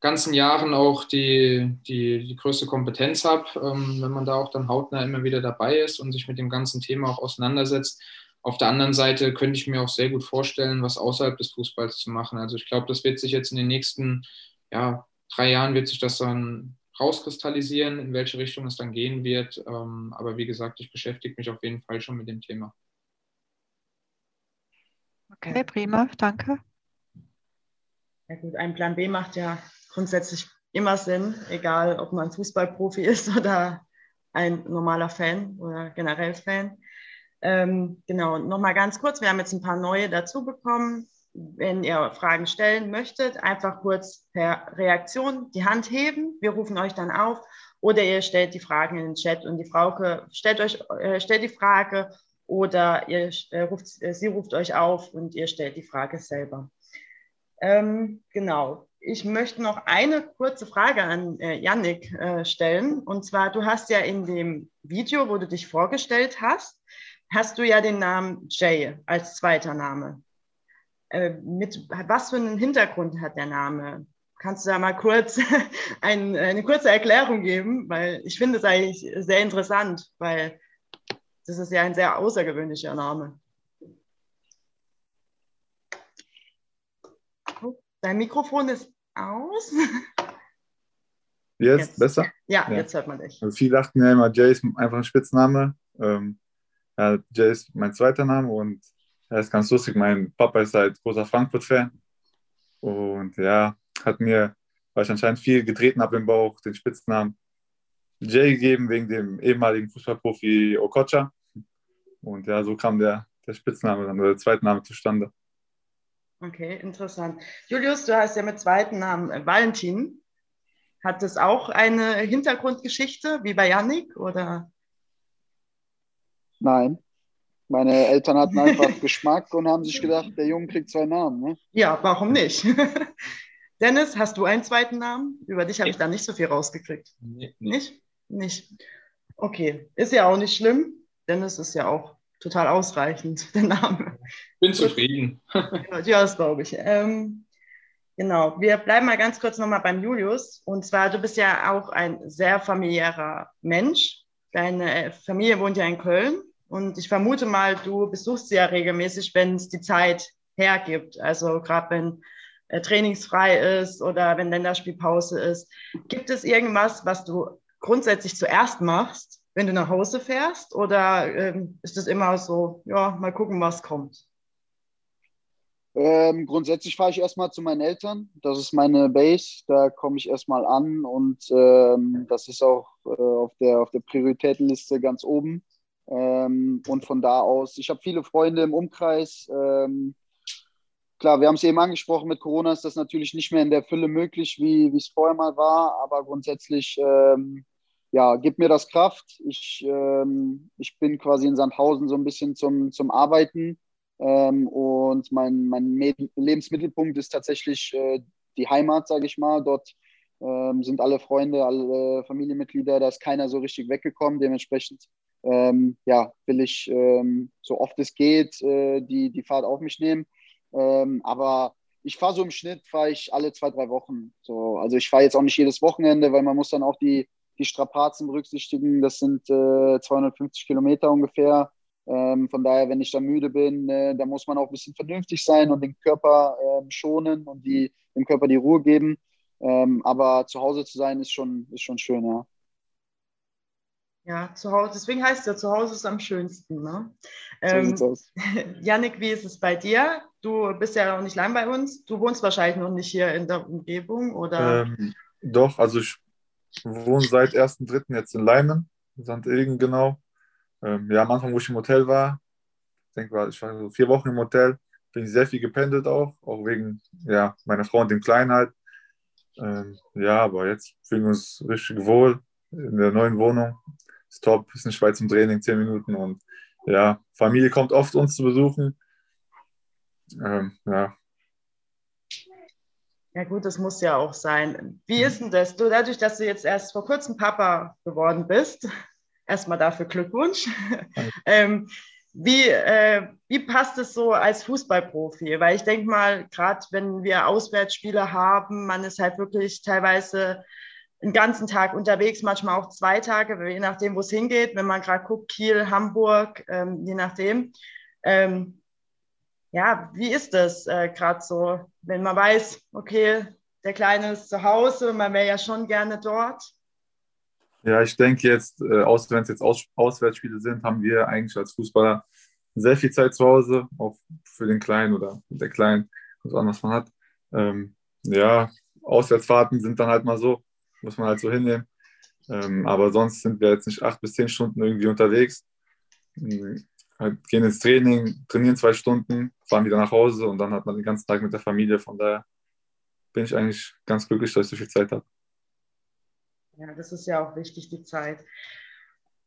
ganzen Jahren auch die, die, die größte Kompetenz habe, ähm, wenn man da auch dann hautnah immer wieder dabei ist und sich mit dem ganzen Thema auch auseinandersetzt. Auf der anderen Seite könnte ich mir auch sehr gut vorstellen, was außerhalb des Fußballs zu machen. Also ich glaube, das wird sich jetzt in den nächsten ja, drei Jahren wird sich das dann rauskristallisieren, in welche Richtung es dann gehen wird. Ähm, aber wie gesagt, ich beschäftige mich auf jeden Fall schon mit dem Thema. Okay, prima, danke. Ja gut, ein Plan B macht ja grundsätzlich immer Sinn, egal ob man Fußballprofi ist oder ein normaler Fan oder generell Fan. Ähm, genau, nochmal ganz kurz, wir haben jetzt ein paar neue dazu bekommen wenn ihr Fragen stellen möchtet, einfach kurz per Reaktion die Hand heben. Wir rufen euch dann auf oder ihr stellt die Fragen in den Chat und die Frauke stellt euch äh, stellt die Frage oder ihr äh, ruft, äh, sie ruft euch auf und ihr stellt die Frage selber. Ähm, genau. Ich möchte noch eine kurze Frage an äh, Yannick äh, stellen. Und zwar, du hast ja in dem Video, wo du dich vorgestellt hast, hast du ja den Namen Jay als zweiter Name. Äh, mit was für einen Hintergrund hat der Name? Kannst du da mal kurz ein, eine kurze Erklärung geben? Weil ich finde es eigentlich sehr interessant, weil das ist ja ein sehr außergewöhnlicher Name. Oh, dein Mikrofon ist aus. Jetzt, jetzt. besser? Ja, ja, jetzt hört man dich. Also viele dachten ja immer, Jay ist einfach ein Spitzname. Ähm, ja, Jay ist mein zweiter Name und das ist ganz lustig. Mein Papa ist halt großer Frankfurt-Fan. Und ja, hat mir, weil ich anscheinend viel getreten habe im Bauch, den Spitznamen Jay gegeben, wegen dem ehemaligen Fußballprofi Okocha. Und ja, so kam der, der Spitzname dann, oder der zweite Name zustande. Okay, interessant. Julius, du hast ja mit zweiten Namen äh, Valentin. Hat das auch eine Hintergrundgeschichte wie bei Yannick oder? Nein. Meine Eltern hatten einfach Geschmack und haben sich gedacht, der Junge kriegt zwei Namen. Ne? Ja, warum nicht? Dennis, hast du einen zweiten Namen? Über dich habe ich da nicht so viel rausgekriegt. Nee, Nicht? Nicht. Okay, ist ja auch nicht schlimm. Dennis ist ja auch total ausreichend, der Name. Bin zufrieden. ja, das glaube ich. Ähm, genau, wir bleiben mal ganz kurz nochmal beim Julius. Und zwar, du bist ja auch ein sehr familiärer Mensch. Deine Familie wohnt ja in Köln. Und ich vermute mal, du besuchst sie ja regelmäßig, wenn es die Zeit hergibt. Also gerade wenn äh, trainingsfrei ist oder wenn Länderspielpause ist. Gibt es irgendwas, was du grundsätzlich zuerst machst, wenn du nach Hause fährst? Oder ähm, ist es immer so, ja, mal gucken, was kommt? Ähm, grundsätzlich fahre ich erstmal zu meinen Eltern. Das ist meine Base. Da komme ich erstmal an und ähm, das ist auch äh, auf, der, auf der Prioritätenliste ganz oben. Ähm, und von da aus, ich habe viele Freunde im Umkreis. Ähm, klar, wir haben es eben angesprochen, mit Corona ist das natürlich nicht mehr in der Fülle möglich, wie es vorher mal war, aber grundsätzlich ähm, ja, gibt mir das Kraft. Ich, ähm, ich bin quasi in Sandhausen so ein bisschen zum, zum Arbeiten ähm, und mein, mein Lebensmittelpunkt ist tatsächlich äh, die Heimat, sage ich mal. Dort ähm, sind alle Freunde, alle Familienmitglieder, da ist keiner so richtig weggekommen. Dementsprechend ähm, ja, will ich ähm, so oft es geht äh, die, die Fahrt auf mich nehmen. Ähm, aber ich fahre so im Schnitt, fahre ich alle zwei, drei Wochen. So, also ich fahre jetzt auch nicht jedes Wochenende, weil man muss dann auch die die Strapazen berücksichtigen. Das sind äh, 250 Kilometer ungefähr. Ähm, von daher, wenn ich da müde bin, äh, da muss man auch ein bisschen vernünftig sein und den Körper äh, schonen und die, dem Körper die Ruhe geben. Ähm, aber zu Hause zu sein ist schon, ist schon schön, ja. Ja, zu Hause, deswegen heißt es ja, zu Hause ist am schönsten. Ne? Ähm, so aus. Janik, wie ist es bei dir? Du bist ja noch nicht lang bei uns. Du wohnst wahrscheinlich noch nicht hier in der Umgebung, oder? Ähm, doch, also ich wohne seit 1.3. jetzt in Leimen, St. Ilgen genau. Ähm, ja, am Anfang, wo ich im Hotel war, ich denke, ich war so vier Wochen im Hotel, bin ich sehr viel gependelt auch, auch wegen ja, meiner Frau und dem Kleinen halt. Ähm, ja, aber jetzt fühlen wir uns richtig wohl in der neuen Wohnung. Ist top, ist in Schweiz im Training, zehn Minuten und ja, Familie kommt oft uns zu besuchen. Ähm, ja, ja gut, das muss ja auch sein. Wie ist denn das? Du, dadurch, dass du jetzt erst vor kurzem Papa geworden bist, erstmal dafür Glückwunsch. ähm, wie, äh, wie passt es so als Fußballprofi? Weil ich denke mal, gerade wenn wir Auswärtsspiele haben, man ist halt wirklich teilweise den ganzen Tag unterwegs, manchmal auch zwei Tage, je nachdem, wo es hingeht. Wenn man gerade guckt, Kiel, Hamburg, ähm, je nachdem. Ähm, ja, wie ist das äh, gerade so, wenn man weiß, okay, der Kleine ist zu Hause, man wäre ja schon gerne dort? Ja, ich denke jetzt, äh, wenn es jetzt Aus Auswärtsspiele sind, haben wir eigentlich als Fußballer sehr viel Zeit zu Hause, auch für den Kleinen oder der Kleinen, was anderes man hat. Ähm, ja, Auswärtsfahrten sind dann halt mal so, muss man halt so hinnehmen. Ähm, aber sonst sind wir jetzt nicht acht bis zehn Stunden irgendwie unterwegs. Ähm, halt gehen ins Training, trainieren zwei Stunden, fahren wieder nach Hause und dann hat man den ganzen Tag mit der Familie. Von daher bin ich eigentlich ganz glücklich, dass ich so viel Zeit habe. Ja, das ist ja auch wichtig, die Zeit.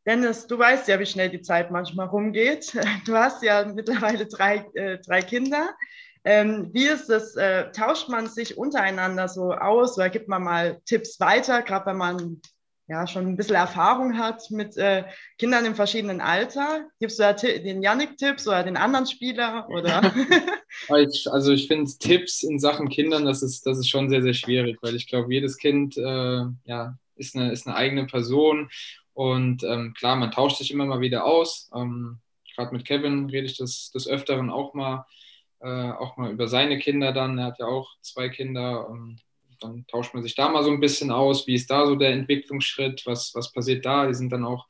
Dennis, du weißt ja, wie schnell die Zeit manchmal rumgeht. Du hast ja mittlerweile drei, äh, drei Kinder. Ähm, wie ist das? Äh, tauscht man sich untereinander so aus oder gibt man mal Tipps weiter, gerade wenn man ja, schon ein bisschen Erfahrung hat mit äh, Kindern im verschiedenen Alter. Gibst du da den Yannick-Tipps oder den anderen Spieler? Oder? ich, also ich finde Tipps in Sachen Kindern, das ist, das ist schon sehr, sehr schwierig, weil ich glaube, jedes Kind äh, ja, ist, eine, ist eine eigene Person. Und ähm, klar, man tauscht sich immer mal wieder aus. Ähm, Gerade mit Kevin rede ich das des Öfteren auch mal, äh, auch mal über seine Kinder dann. Er hat ja auch zwei Kinder. Ähm, dann tauscht man sich da mal so ein bisschen aus, wie ist da so der Entwicklungsschritt, was, was passiert da. Die sind dann auch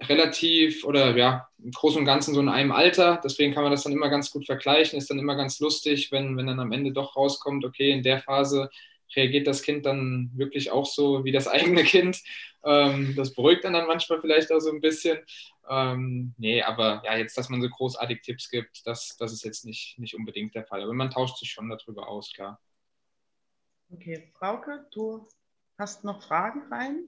relativ oder ja, im Großen und Ganzen so in einem Alter. Deswegen kann man das dann immer ganz gut vergleichen. Ist dann immer ganz lustig, wenn, wenn dann am Ende doch rauskommt, okay, in der Phase reagiert das Kind dann wirklich auch so wie das eigene Kind. Ähm, das beruhigt dann, dann manchmal vielleicht auch so ein bisschen. Ähm, nee, aber ja, jetzt, dass man so großartig Tipps gibt, das, das ist jetzt nicht, nicht unbedingt der Fall. Aber man tauscht sich schon darüber aus, klar. Okay, Frauke, du hast noch Fragen rein?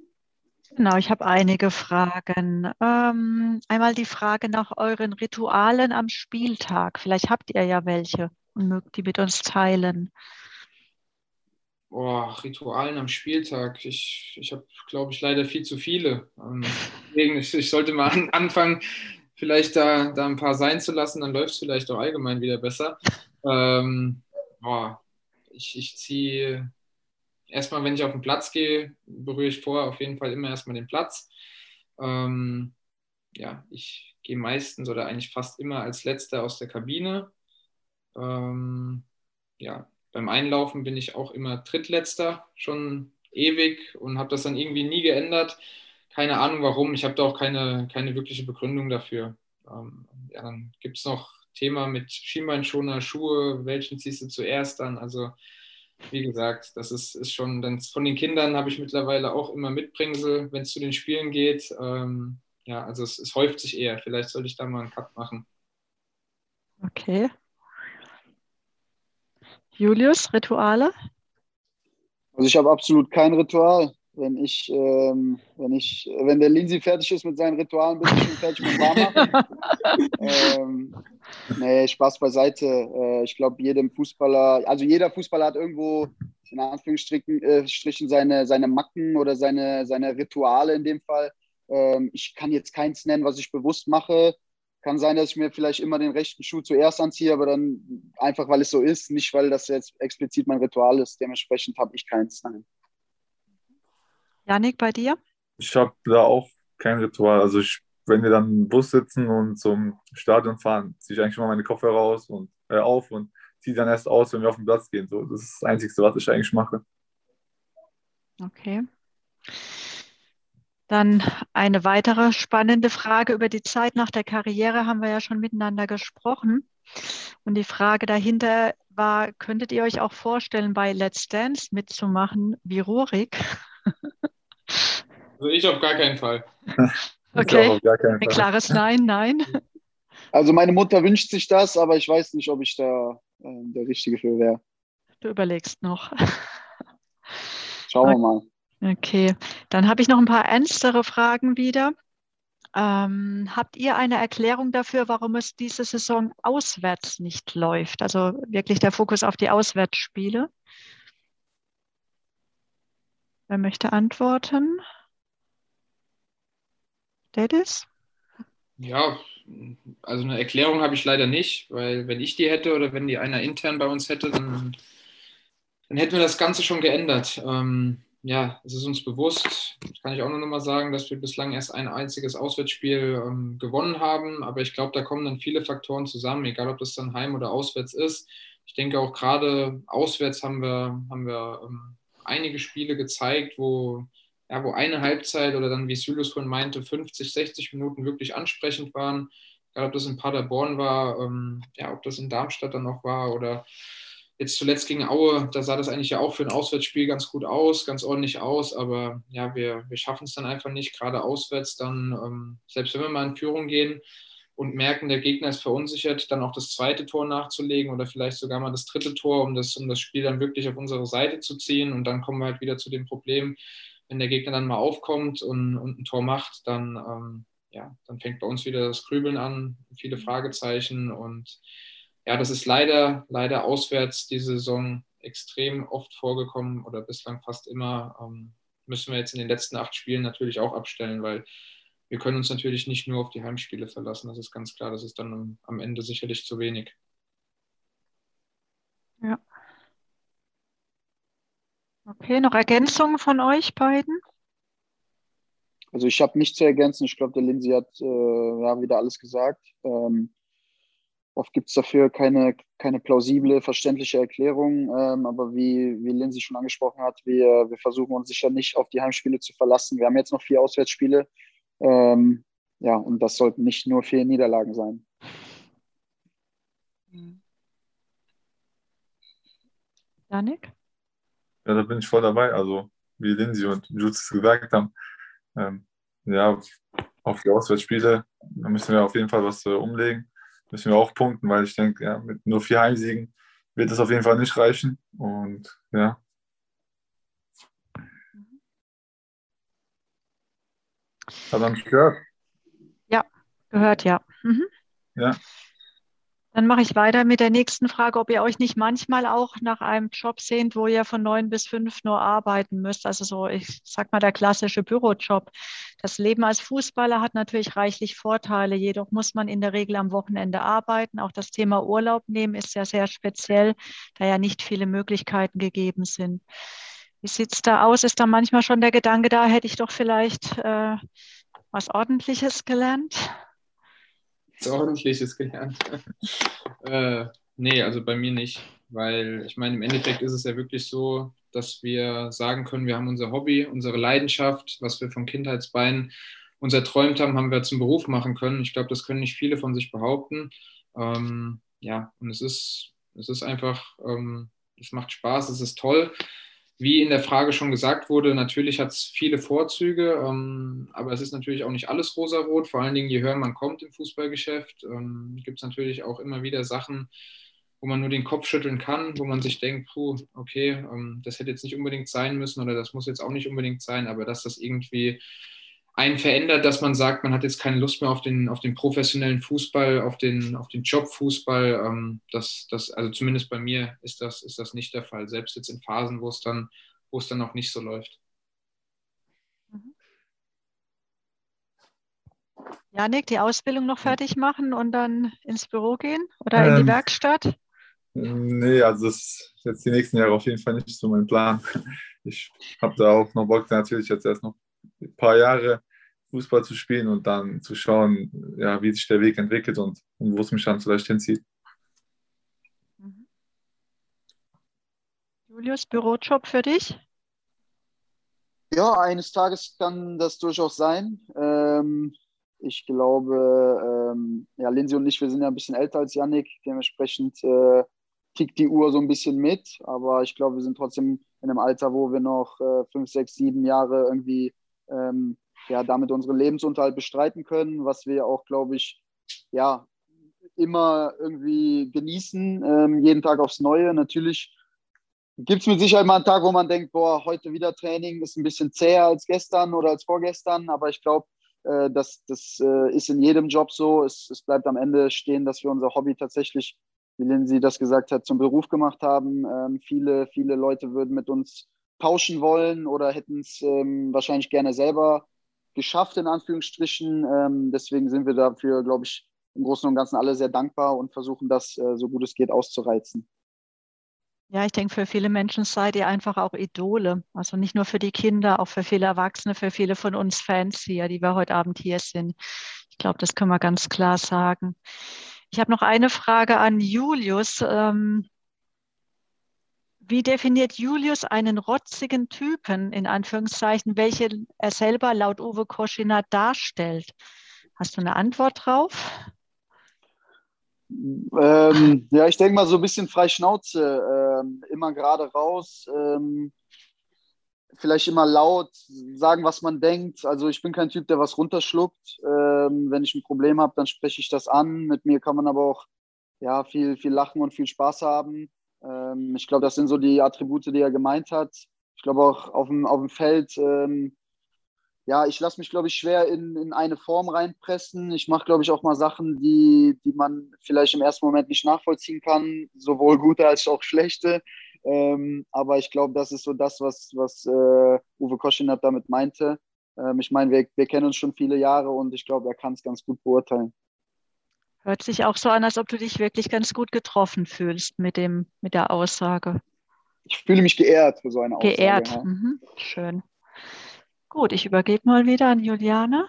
Genau, ich habe einige Fragen. Ähm, einmal die Frage nach euren Ritualen am Spieltag. Vielleicht habt ihr ja welche und mögt die mit uns teilen. Boah, Ritualen am Spieltag. Ich, ich habe, glaube ich, leider viel zu viele. Ähm, deswegen, ich, sollte mal an, anfangen, vielleicht da, da ein paar sein zu lassen, dann läuft es vielleicht auch allgemein wieder besser. Ähm, boah, ich, ich ziehe erstmal, wenn ich auf den Platz gehe, berühre ich vorher auf jeden Fall immer erstmal den Platz. Ähm, ja, ich gehe meistens oder eigentlich fast immer als Letzter aus der Kabine. Ähm, ja, beim Einlaufen bin ich auch immer Drittletzter, schon ewig und habe das dann irgendwie nie geändert. Keine Ahnung warum, ich habe da auch keine, keine wirkliche Begründung dafür. Ähm, ja, dann gibt es noch Thema mit Schienbeinschoner, Schuhe, welchen ziehst du zuerst dann? Also wie gesagt, das ist, ist schon, dann von den Kindern habe ich mittlerweile auch immer Mitbringsel, wenn es zu den Spielen geht. Ähm, ja, also es, es häuft sich eher. Vielleicht sollte ich da mal einen Cut machen. Okay. Julius, Rituale? Also ich habe absolut kein Ritual. Wenn ich, ähm, wenn ich, wenn der Lindsay fertig ist mit seinen Ritualen, bin ich schon fertig mit Warmachen. ähm, nee, Spaß beiseite. Äh, ich glaube, jedem Fußballer, also jeder Fußballer hat irgendwo in Anführungsstrichen äh, seine, seine Macken oder seine, seine Rituale in dem Fall. Ähm, ich kann jetzt keins nennen, was ich bewusst mache. Kann sein, dass ich mir vielleicht immer den rechten Schuh zuerst anziehe, aber dann einfach, weil es so ist, nicht weil das jetzt explizit mein Ritual ist. Dementsprechend habe ich keins. Nein. Janik, bei dir? Ich habe da auch kein Ritual. Also ich, wenn wir dann im Bus sitzen und zum Stadion fahren, ziehe ich eigentlich immer meine Kopfhörer raus und äh, auf und ziehe dann erst aus, wenn wir auf den Platz gehen. So, das ist das Einzige, was ich eigentlich mache. Okay. Dann eine weitere spannende Frage über die Zeit nach der Karriere haben wir ja schon miteinander gesprochen. Und die Frage dahinter war, könntet ihr euch auch vorstellen, bei Let's Dance mitzumachen wie Rurik? Also ich auf gar keinen Fall. Okay, keinen ein klares Nein, nein. Also meine Mutter wünscht sich das, aber ich weiß nicht, ob ich da äh, der Richtige für wäre. Du überlegst noch. Schauen wir mal. Okay, dann habe ich noch ein paar ernstere Fragen wieder. Ähm, habt ihr eine Erklärung dafür, warum es diese Saison auswärts nicht läuft? Also wirklich der Fokus auf die Auswärtsspiele? Wer möchte antworten? Dennis? Ja, also eine Erklärung habe ich leider nicht, weil wenn ich die hätte oder wenn die einer intern bei uns hätte, dann, dann hätten wir das Ganze schon geändert. Ähm, ja, es ist uns bewusst, kann ich auch nur noch mal sagen, dass wir bislang erst ein einziges Auswärtsspiel ähm, gewonnen haben. Aber ich glaube, da kommen dann viele Faktoren zusammen, egal ob das dann heim oder auswärts ist. Ich denke auch gerade auswärts haben wir, haben wir ähm, einige Spiele gezeigt, wo, ja, wo eine Halbzeit oder dann, wie Sylos vorhin meinte, 50, 60 Minuten wirklich ansprechend waren. Egal ob das in Paderborn war, ähm, ja, ob das in Darmstadt dann noch war oder Jetzt zuletzt gegen Aue, da sah das eigentlich ja auch für ein Auswärtsspiel ganz gut aus, ganz ordentlich aus, aber ja, wir, wir schaffen es dann einfach nicht, gerade auswärts dann, ähm, selbst wenn wir mal in Führung gehen und merken, der Gegner ist verunsichert, dann auch das zweite Tor nachzulegen oder vielleicht sogar mal das dritte Tor, um das, um das Spiel dann wirklich auf unsere Seite zu ziehen und dann kommen wir halt wieder zu dem Problem, wenn der Gegner dann mal aufkommt und, und ein Tor macht, dann, ähm, ja, dann fängt bei uns wieder das Grübeln an, viele Fragezeichen und ja, das ist leider, leider auswärts diese Saison extrem oft vorgekommen oder bislang fast immer. Ähm, müssen wir jetzt in den letzten acht Spielen natürlich auch abstellen, weil wir können uns natürlich nicht nur auf die Heimspiele verlassen. Das ist ganz klar. Das ist dann am Ende sicherlich zu wenig. Ja. Okay, noch Ergänzungen von euch beiden? Also ich habe nichts zu ergänzen. Ich glaube, der Lindsay hat äh, ja, wieder alles gesagt. Ähm, Oft gibt es dafür keine, keine plausible, verständliche Erklärung. Ähm, aber wie, wie Lindsay schon angesprochen hat, wir, wir versuchen uns sicher nicht auf die Heimspiele zu verlassen. Wir haben jetzt noch vier Auswärtsspiele. Ähm, ja, und das sollten nicht nur vier Niederlagen sein. Janik? Ja, da bin ich voll dabei. Also, wie Lindsay und Jutz gesagt haben, ähm, ja, auf die Auswärtsspiele, da müssen wir auf jeden Fall was äh, umlegen müssen wir auch punkten, weil ich denke, ja, mit nur vier Heimsiegen wird es auf jeden Fall nicht reichen. Und ja. Hat man mich gehört? Ja, gehört, ja. Mhm. Ja. Dann mache ich weiter mit der nächsten Frage, ob ihr euch nicht manchmal auch nach einem Job sehnt, wo ihr von neun bis fünf nur arbeiten müsst. Also so, ich sag mal, der klassische Bürojob. Das Leben als Fußballer hat natürlich reichlich Vorteile, jedoch muss man in der Regel am Wochenende arbeiten. Auch das Thema Urlaub nehmen ist ja sehr speziell, da ja nicht viele Möglichkeiten gegeben sind. Wie sieht es da aus? Ist da manchmal schon der Gedanke da, hätte ich doch vielleicht äh, was Ordentliches gelernt? Ordentliches gelernt. äh, nee, also bei mir nicht. Weil ich meine, im Endeffekt ist es ja wirklich so, dass wir sagen können, wir haben unser Hobby, unsere Leidenschaft, was wir von Kindheitsbeinen uns erträumt haben, haben wir zum Beruf machen können. Ich glaube, das können nicht viele von sich behaupten. Ähm, ja, und es ist, es ist einfach, ähm, es macht Spaß, es ist toll wie in der Frage schon gesagt wurde, natürlich hat es viele Vorzüge, ähm, aber es ist natürlich auch nicht alles rosarot. Vor allen Dingen, je höher man kommt im Fußballgeschäft, ähm, gibt es natürlich auch immer wieder Sachen, wo man nur den Kopf schütteln kann, wo man sich denkt, puh, okay, ähm, das hätte jetzt nicht unbedingt sein müssen oder das muss jetzt auch nicht unbedingt sein, aber dass das irgendwie einen verändert, dass man sagt, man hat jetzt keine Lust mehr auf den, auf den professionellen Fußball, auf den, auf den Jobfußball. Ähm, das, das, also zumindest bei mir ist das, ist das nicht der Fall, selbst jetzt in Phasen, wo es dann, wo es dann noch nicht so läuft. Janik, die Ausbildung noch fertig machen und dann ins Büro gehen oder in die ähm, Werkstatt? Nee, also das ist jetzt die nächsten Jahre auf jeden Fall nicht so mein Plan. Ich habe da auch noch Bock, natürlich jetzt erst noch ein paar Jahre Fußball zu spielen und dann zu schauen, ja, wie sich der Weg entwickelt und, und wo es mich dann vielleicht hinzieht. Mhm. Julius, Bürojob für dich? Ja, eines Tages kann das durchaus sein. Ähm, ich glaube, ähm, ja, Lindsay und ich, wir sind ja ein bisschen älter als Yannick, dementsprechend äh, tickt die Uhr so ein bisschen mit, aber ich glaube, wir sind trotzdem in einem Alter, wo wir noch äh, fünf, sechs, sieben Jahre irgendwie ähm, ja, damit unseren Lebensunterhalt bestreiten können, was wir auch, glaube ich, ja, immer irgendwie genießen, ähm, jeden Tag aufs Neue. Natürlich gibt es mit Sicherheit mal einen Tag, wo man denkt, boah, heute wieder Training ist ein bisschen zäher als gestern oder als vorgestern, aber ich glaube, äh, das, das äh, ist in jedem Job so. Es, es bleibt am Ende stehen, dass wir unser Hobby tatsächlich, wie Lindsay das gesagt hat, zum Beruf gemacht haben. Ähm, viele, viele Leute würden mit uns tauschen wollen oder hätten es ähm, wahrscheinlich gerne selber geschafft, in Anführungsstrichen. Ähm, deswegen sind wir dafür, glaube ich, im Großen und Ganzen alle sehr dankbar und versuchen das, äh, so gut es geht, auszureizen. Ja, ich denke, für viele Menschen seid ihr einfach auch Idole. Also nicht nur für die Kinder, auch für viele Erwachsene, für viele von uns Fans hier, die wir heute Abend hier sind. Ich glaube, das können wir ganz klar sagen. Ich habe noch eine Frage an Julius. Ähm, wie definiert Julius einen rotzigen Typen, in Anführungszeichen, welchen er selber laut Uwe Koschiner darstellt? Hast du eine Antwort drauf? Ähm, ja, ich denke mal so ein bisschen frei Schnauze, ähm, immer gerade raus, ähm, vielleicht immer laut sagen, was man denkt. Also ich bin kein Typ, der was runterschluckt. Ähm, wenn ich ein Problem habe, dann spreche ich das an. Mit mir kann man aber auch ja, viel, viel lachen und viel Spaß haben. Ähm, ich glaube, das sind so die Attribute, die er gemeint hat. Ich glaube auch auf dem, auf dem Feld ähm, ja, ich lasse mich, glaube ich, schwer in, in eine Form reinpressen. Ich mache, glaube ich, auch mal Sachen, die, die man vielleicht im ersten Moment nicht nachvollziehen kann, sowohl gute als auch schlechte. Ähm, aber ich glaube, das ist so das, was, was äh, Uwe Koschinat damit meinte. Ähm, ich meine, wir, wir kennen uns schon viele Jahre und ich glaube, er kann es ganz gut beurteilen. Hört sich auch so an, als ob du dich wirklich ganz gut getroffen fühlst mit, dem, mit der Aussage. Ich fühle mich geehrt für so eine Aussage. Geehrt, ja. mhm. schön. Gut, ich übergebe mal wieder an Juliane.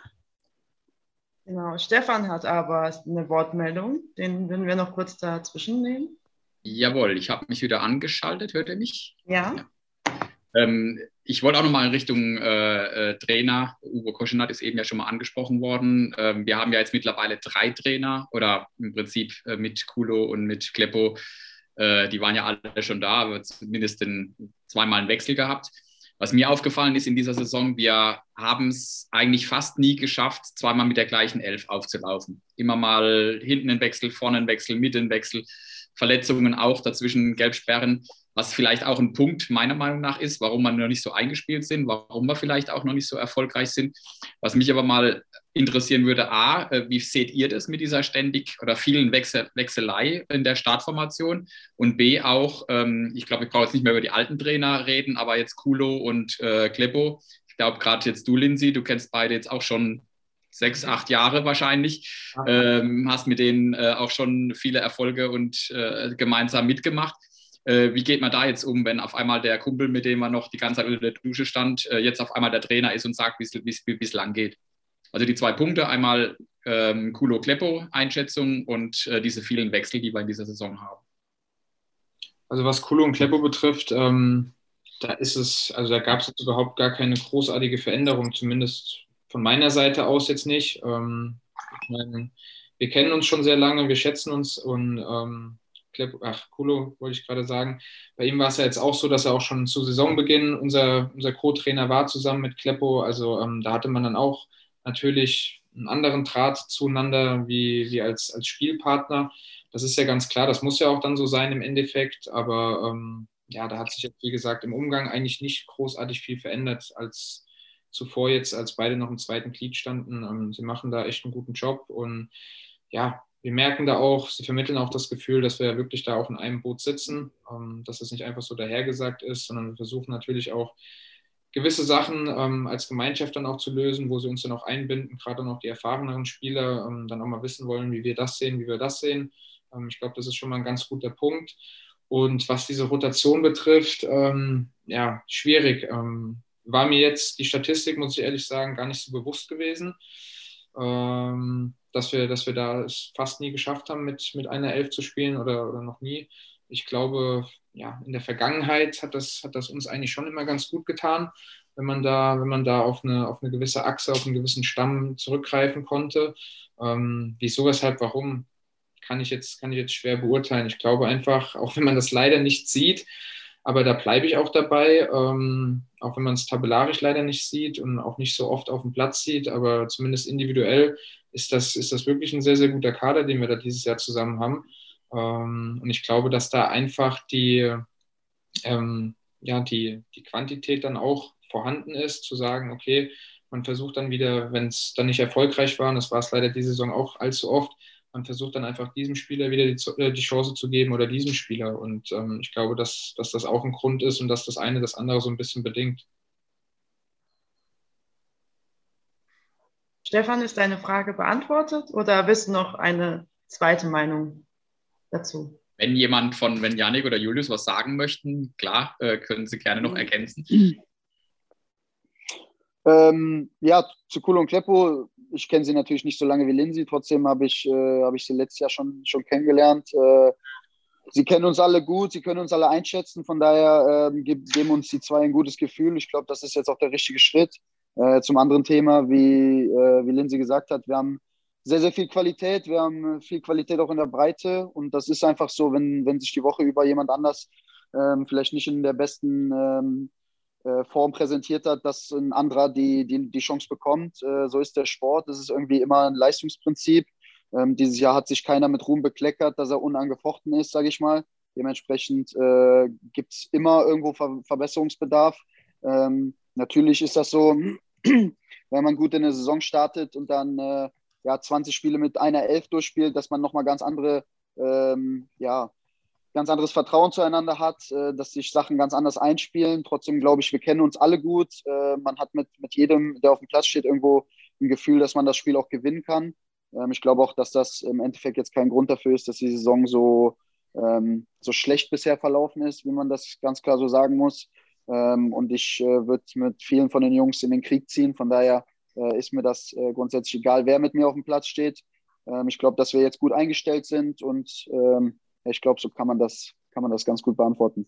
Genau, Stefan hat aber eine Wortmeldung. Den würden wir noch kurz dazwischen nehmen. Jawohl, ich habe mich wieder angeschaltet. Hört ihr mich? Ja. ja. Ähm, ich wollte auch nochmal in Richtung äh, äh, Trainer. Uwe Koschenat ist eben ja schon mal angesprochen worden. Ähm, wir haben ja jetzt mittlerweile drei Trainer oder im Prinzip äh, mit Kulo und mit Kleppo. Äh, die waren ja alle schon da, aber zumindest den, zweimal einen Wechsel gehabt. Was mir aufgefallen ist in dieser Saison, wir haben es eigentlich fast nie geschafft, zweimal mit der gleichen Elf aufzulaufen. Immer mal hinten ein Wechsel, vorne ein Wechsel, mitten ein Wechsel, Verletzungen auch, dazwischen Gelbsperren was vielleicht auch ein Punkt meiner Meinung nach ist, warum wir noch nicht so eingespielt sind, warum wir vielleicht auch noch nicht so erfolgreich sind. Was mich aber mal interessieren würde, A, äh, wie seht ihr das mit dieser ständig oder vielen Wechsel, Wechselei in der Startformation? Und B, auch, ähm, ich glaube, ich brauche jetzt nicht mehr über die alten Trainer reden, aber jetzt Kulo und äh. Ich glaube, gerade jetzt du, Lindsay, du kennst beide jetzt auch schon sechs, acht Jahre wahrscheinlich, ähm, hast mit denen äh, auch schon viele Erfolge und äh, gemeinsam mitgemacht. Äh, wie geht man da jetzt um, wenn auf einmal der Kumpel, mit dem man noch die ganze Zeit unter der Dusche stand, äh, jetzt auf einmal der Trainer ist und sagt, wie es lang geht? Also die zwei Punkte, einmal ähm, Kulo-Kleppo-Einschätzung und äh, diese vielen Wechsel, die wir in dieser Saison haben. Also was Kulo und Kleppo betrifft, ähm, da ist es, also da gab es jetzt überhaupt gar keine großartige Veränderung, zumindest von meiner Seite aus jetzt nicht. Ähm, ich meine, wir kennen uns schon sehr lange, wir schätzen uns und ähm, ach, Kulo wollte ich gerade sagen. Bei ihm war es ja jetzt auch so, dass er auch schon zu Saisonbeginn unser, unser Co-Trainer war, zusammen mit Kleppo. Also ähm, da hatte man dann auch natürlich einen anderen Draht zueinander wie, wie als, als Spielpartner. das ist ja ganz klar, das muss ja auch dann so sein im Endeffekt, aber ähm, ja, da hat sich jetzt, wie gesagt, im Umgang eigentlich nicht großartig viel verändert als zuvor jetzt, als beide noch im zweiten Glied standen. Ähm, sie machen da echt einen guten Job und ja, wir merken da auch, sie vermitteln auch das Gefühl, dass wir wirklich da auch in einem Boot sitzen, ähm, dass es nicht einfach so dahergesagt ist, sondern wir versuchen natürlich auch gewisse Sachen ähm, als Gemeinschaft dann auch zu lösen, wo sie uns dann auch einbinden, gerade noch die erfahreneren Spieler ähm, dann auch mal wissen wollen, wie wir das sehen, wie wir das sehen. Ähm, ich glaube, das ist schon mal ein ganz guter Punkt. Und was diese Rotation betrifft, ähm, ja, schwierig. War mir jetzt die Statistik, muss ich ehrlich sagen, gar nicht so bewusst gewesen, ähm, dass, wir, dass wir da es fast nie geschafft haben, mit, mit einer Elf zu spielen oder, oder noch nie. Ich glaube, ja, in der Vergangenheit hat das, hat das uns eigentlich schon immer ganz gut getan, wenn man da, wenn man da auf eine, auf eine gewisse Achse, auf einen gewissen Stamm zurückgreifen konnte. Ähm, wieso, weshalb, warum, kann ich, jetzt, kann ich jetzt schwer beurteilen. Ich glaube einfach, auch wenn man das leider nicht sieht, aber da bleibe ich auch dabei, ähm, auch wenn man es tabellarisch leider nicht sieht und auch nicht so oft auf dem Platz sieht, aber zumindest individuell ist das, ist das wirklich ein sehr, sehr guter Kader, den wir da dieses Jahr zusammen haben. Ähm, und ich glaube, dass da einfach die, ähm, ja, die, die Quantität dann auch vorhanden ist, zu sagen, okay, man versucht dann wieder, wenn es dann nicht erfolgreich war, und das war es leider diese Saison auch allzu oft, man versucht dann einfach diesem Spieler wieder die, äh, die Chance zu geben oder diesem Spieler. Und ähm, ich glaube, dass, dass das auch ein Grund ist und dass das eine das andere so ein bisschen bedingt. Stefan, ist deine Frage beantwortet oder du noch eine zweite Meinung dazu? Wenn jemand von, wenn Janik oder Julius was sagen möchten, klar, äh, können sie gerne noch mhm. ergänzen. Ähm, ja, zu Kulo und Kleppo ich kenne sie natürlich nicht so lange wie Lindsay, trotzdem habe ich, äh, hab ich sie letztes Jahr schon, schon kennengelernt. Äh, sie kennen uns alle gut, sie können uns alle einschätzen, von daher äh, geben uns die zwei ein gutes Gefühl. Ich glaube, das ist jetzt auch der richtige Schritt. Äh, zum anderen Thema, wie, äh, wie Lindsay gesagt hat, wir haben sehr, sehr viel Qualität, wir haben viel Qualität auch in der Breite und das ist einfach so, wenn, wenn sich die Woche über jemand anders ähm, vielleicht nicht in der besten ähm, äh, Form präsentiert hat, dass ein anderer die, die, die Chance bekommt. Äh, so ist der Sport. Das ist irgendwie immer ein Leistungsprinzip. Ähm, dieses Jahr hat sich keiner mit Ruhm bekleckert, dass er unangefochten ist, sage ich mal. Dementsprechend äh, gibt es immer irgendwo Ver Verbesserungsbedarf. Ähm, natürlich ist das so, wenn man gut in eine Saison startet und dann äh, ja, 20 Spiele mit einer Elf durchspielt, dass man nochmal ganz andere ähm, ja, ganz anderes Vertrauen zueinander hat, äh, dass sich Sachen ganz anders einspielen. Trotzdem glaube ich, wir kennen uns alle gut. Äh, man hat mit, mit jedem, der auf dem Platz steht, irgendwo ein Gefühl, dass man das Spiel auch gewinnen kann. Ähm, ich glaube auch, dass das im Endeffekt jetzt kein Grund dafür ist, dass die Saison so, ähm, so schlecht bisher verlaufen ist, wie man das ganz klar so sagen muss. Ähm, und ich äh, würde mit vielen von den Jungs in den Krieg ziehen. Von daher ist mir das grundsätzlich egal, wer mit mir auf dem Platz steht. Ich glaube, dass wir jetzt gut eingestellt sind und ich glaube, so kann man das, kann man das ganz gut beantworten.